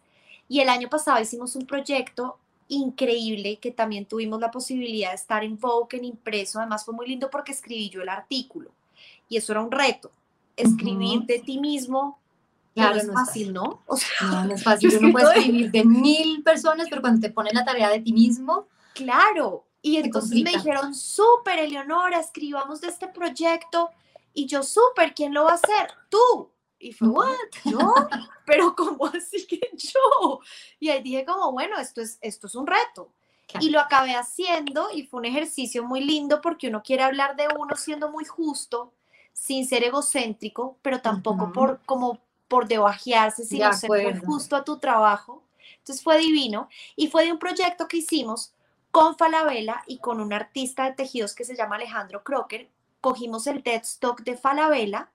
Y el año pasado hicimos un proyecto increíble que también tuvimos la posibilidad de estar en Vogue en impreso. Además fue muy lindo porque escribí yo el artículo y eso era un reto. Escribir de ti mismo Claro, no es fácil, ¿no? no, no es fácil. Uno puede escribir de mil personas, pero cuando te pones la tarea de ti mismo. Claro. Y entonces me dijeron, súper, Eleonora, escribamos de este proyecto. Y yo, súper, ¿quién lo va a hacer? Tú. Y fue, ¿what? ¿Yo? pero ¿cómo así que yo? Y ahí dije como, bueno, esto es, esto es un reto. Y lo acabé haciendo y fue un ejercicio muy lindo porque uno quiere hablar de uno siendo muy justo, sin ser egocéntrico, pero tampoco por como por debajearse, sino ser muy justo a tu trabajo. Entonces fue divino. Y fue de un proyecto que hicimos con Falabella y con un artista de tejidos que se llama Alejandro Crocker, cogimos el dead stock de Falabella,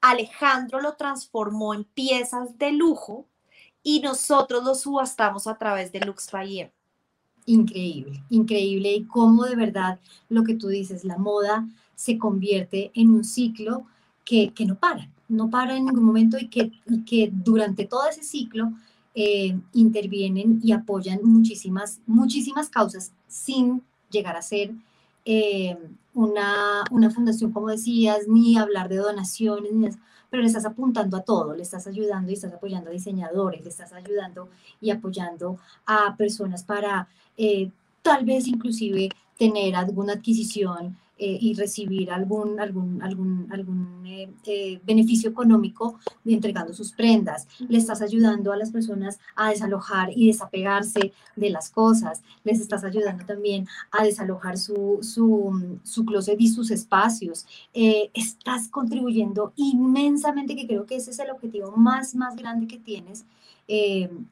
Alejandro lo transformó en piezas de lujo y nosotros lo subastamos a través de Lux. Increíble, increíble y cómo de verdad lo que tú dices, la moda se convierte en un ciclo que, no para, no para en ningún momento y que, que durante todo ese ciclo eh, intervienen y apoyan muchísimas, muchísimas causas sin llegar a ser eh, una, una, fundación, como decías, ni hablar de donaciones, pero le estás apuntando a todo, le estás ayudando y estás apoyando a diseñadores, le estás ayudando y apoyando a personas para eh, tal vez inclusive tener alguna adquisición eh, y recibir algún, algún, algún, algún eh, beneficio económico entregando sus prendas. Le estás ayudando a las personas a desalojar y desapegarse de las cosas. Les estás ayudando también a desalojar su, su, su closet y sus espacios. estás contribuyendo inmensamente, que creo que ese es el objetivo más, más grande que tienes.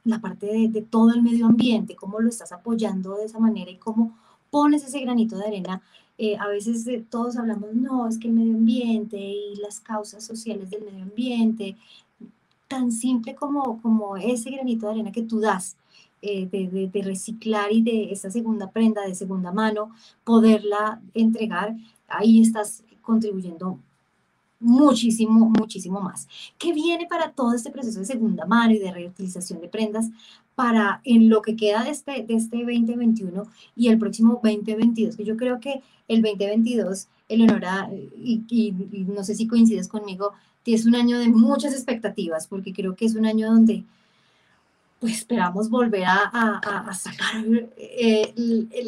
La parte de, todo el medio ambiente, cómo lo estás apoyando de esa manera y cómo pones ese granito de arena. Eh, a veces eh, todos hablamos, no, es que el medio ambiente y las causas sociales del medio ambiente, tan simple como, como ese granito de arena que tú das eh, de, de, reciclar y de esa segunda prenda de segunda mano, poderla entregar, ahí estás contribuyendo muchísimo, muchísimo más. ¿Qué viene para todo este proceso de segunda mano y de reutilización de prendas para en lo que queda de este, de este 2021 y el próximo 2022? Que yo creo que el 2022, Eleonora, y, y, no sé si coincides conmigo, es un año de muchas expectativas, porque creo que es un año donde pues esperamos volver a, a, sacar eh,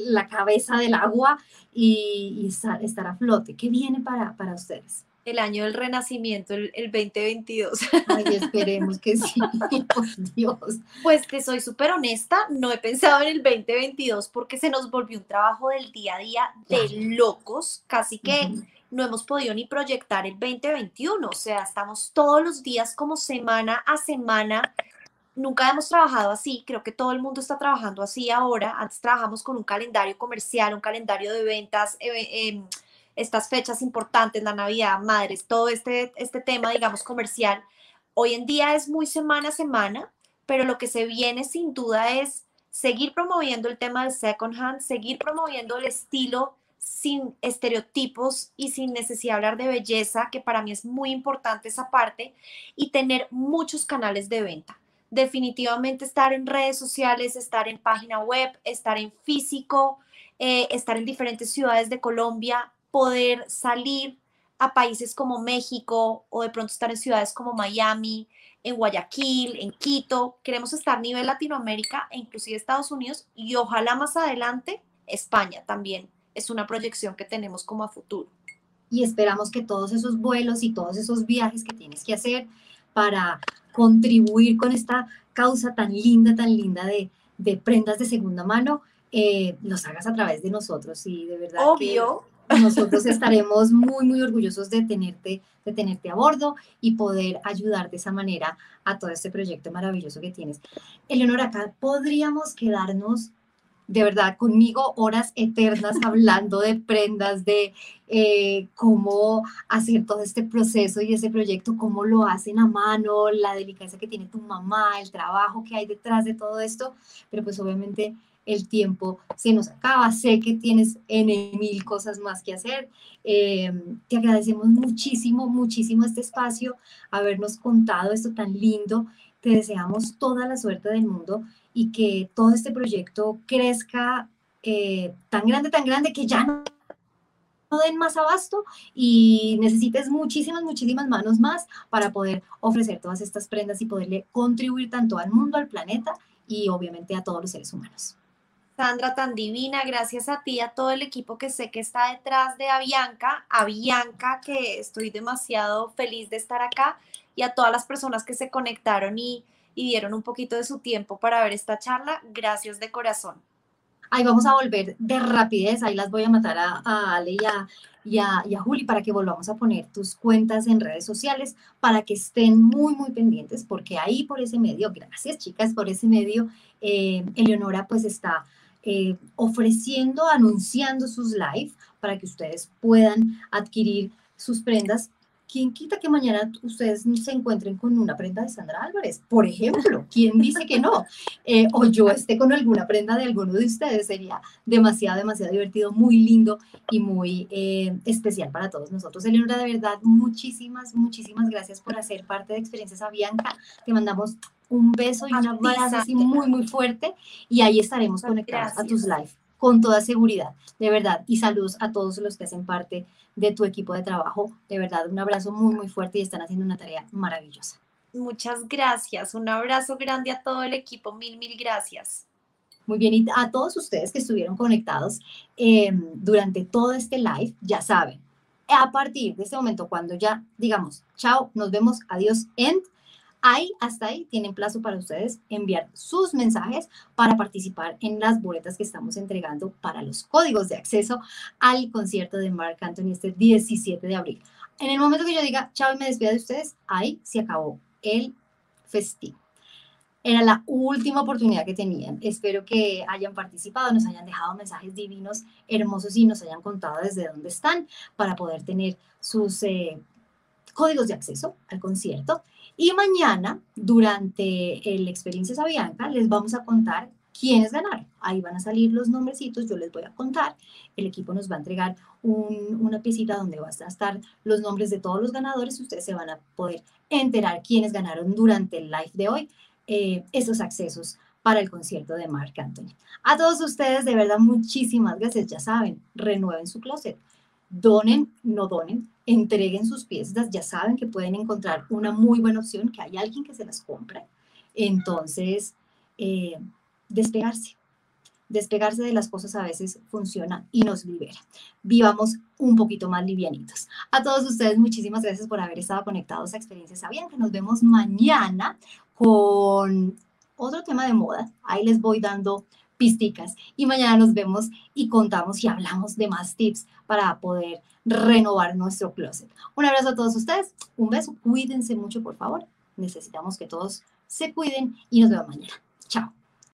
la cabeza del agua y, estar, estar, a flote. ¿Qué viene para, para ustedes? El año del renacimiento, el, 2022. Ay, esperemos que sí, por Dios. Pues te soy súper honesta, no he pensado en el 2022 porque se nos volvió un trabajo del día a día de locos, casi que no hemos podido ni proyectar el 2021, o sea, estamos todos los días como semana a semana. Nunca hemos trabajado así, creo que todo el mundo está trabajando así ahora. Antes trabajamos con un calendario comercial, un calendario de ventas. Eh, em, estas fechas importantes, la Navidad, Madres, todo este, este tema, digamos, comercial, hoy en día es muy semana a semana, pero lo que se viene sin duda es seguir promoviendo el tema del second hand, seguir promoviendo el estilo sin estereotipos y sin necesidad de hablar de belleza, que para mí es muy importante esa parte, y tener muchos canales de venta. Definitivamente estar en redes sociales, estar en página web, estar en físico, eh, estar en diferentes ciudades de Colombia, poder salir a países como México o de pronto estar en ciudades como Miami, en Guayaquil, en Quito. Queremos estar a nivel Latinoamérica e inclusive Estados Unidos y ojalá más adelante España también. Es una proyección que tenemos como a futuro. Y esperamos que todos esos vuelos y todos esos viajes que tienes que hacer para contribuir con esta causa tan linda, tan linda de, de prendas de segunda mano, eh, los hagas a través de nosotros. Y de verdad Obvio nosotros estaremos muy, muy orgullosos de tenerte, de tenerte a bordo y poder ayudar de esa manera a todo este proyecto maravilloso que tienes. Eleonora, acá podríamos quedarnos de verdad conmigo horas eternas hablando de prendas, de eh, cómo hacer todo este proceso y ese proyecto, cómo lo hacen a mano, la delicadeza que tiene tu mamá, el trabajo que hay detrás de todo esto, pero pues obviamente el tiempo se nos acaba. Sé que tienes N mil cosas más que hacer. Eh, te agradecemos muchísimo, muchísimo este espacio, habernos contado esto tan lindo. Te deseamos toda la suerte del mundo y que todo este proyecto crezca eh, tan grande, tan grande que ya no den más abasto y necesites muchísimas, muchísimas manos más para poder ofrecer todas estas prendas y poderle contribuir tanto al mundo, al planeta y obviamente a todos los seres humanos. Sandra, tan divina, gracias a ti, a todo el equipo que sé que está detrás de Avianca, a Bianca, que estoy demasiado feliz de estar acá, y a todas las personas que se conectaron y, dieron un poquito de su tiempo para ver esta charla, gracias de corazón. Ahí vamos a volver de rapidez, ahí las voy a matar a, Ale y a, y, a, y a, Juli para que volvamos a poner tus cuentas en redes sociales para que estén muy, muy pendientes, porque ahí por ese medio, gracias chicas por ese medio, eh, Eleonora pues está eh, ofreciendo, anunciando sus live para que ustedes puedan adquirir sus prendas ¿quién quita que mañana ustedes se encuentren con una prenda de Sandra Álvarez? Por ejemplo, ¿quién dice que no? Eh, o yo esté con alguna prenda de alguno de ustedes. Sería demasiado, demasiado divertido, muy lindo y muy eh, especial para todos nosotros. Eleonora, de verdad, muchísimas, muchísimas gracias por hacer parte de Experiencias a Bianca. Te mandamos un beso y un abrazo así muy, muy fuerte y ahí estaremos conectados a tus lives con toda seguridad, de verdad. Y saludos a todos los que hacen parte de tu equipo de trabajo. De verdad, un abrazo muy, muy fuerte y están haciendo una tarea maravillosa. Muchas gracias. Un abrazo grande a todo el equipo. Mil, mil gracias. Muy bien, y a todos ustedes que estuvieron conectados em, durante todo este live, ya saben, a partir de este momento, cuando ya digamos, chao, nos vemos, adiós, end, Ahí, hasta ahí, tienen plazo para ustedes enviar sus mensajes para participar en las boletas que estamos entregando para los códigos de acceso al concierto de Mark Anthony este 17 de abril. En el momento que yo diga chao me despida de ustedes, ahí se acabó el festivo. Era la última oportunidad que tenían. Espero que hayan participado, nos hayan dejado mensajes divinos, hermosos y nos hayan contado desde dónde están para poder tener sus eh, códigos de acceso al concierto. Y mañana, durante el Experiencia Sabianca, les vamos a contar quiénes ganaron. Ahí van a salir los nombrecitos, yo les voy a contar. El equipo nos va a entregar una piecita donde van a estar los nombres de todos los ganadores. Ustedes se van a poder enterar quiénes ganaron durante el live de hoy eh, esos accesos para el concierto de Mark Anthony. A todos ustedes, de verdad, muchísimas gracias. Ya saben, renueven su closet donen, no donen, entreguen sus piezas, ya saben que pueden encontrar una muy buena opción, que hay alguien que se las compre. Entonces, eh, despegarse. Despegarse de las cosas a veces funciona y nos libera. Vivamos un poquito más livianitos. A todos ustedes, muchísimas gracias por haber estado conectados a Experiencias Sabían que nos vemos mañana con otro tema de moda. Ahí les voy dando pisticas. Y mañana nos vemos y contamos y hablamos de más tips para poder renovar nuestro closet. Un abrazo a todos ustedes, un beso, cuídense mucho por favor. Necesitamos que todos se cuiden y nos vemos mañana. Chao.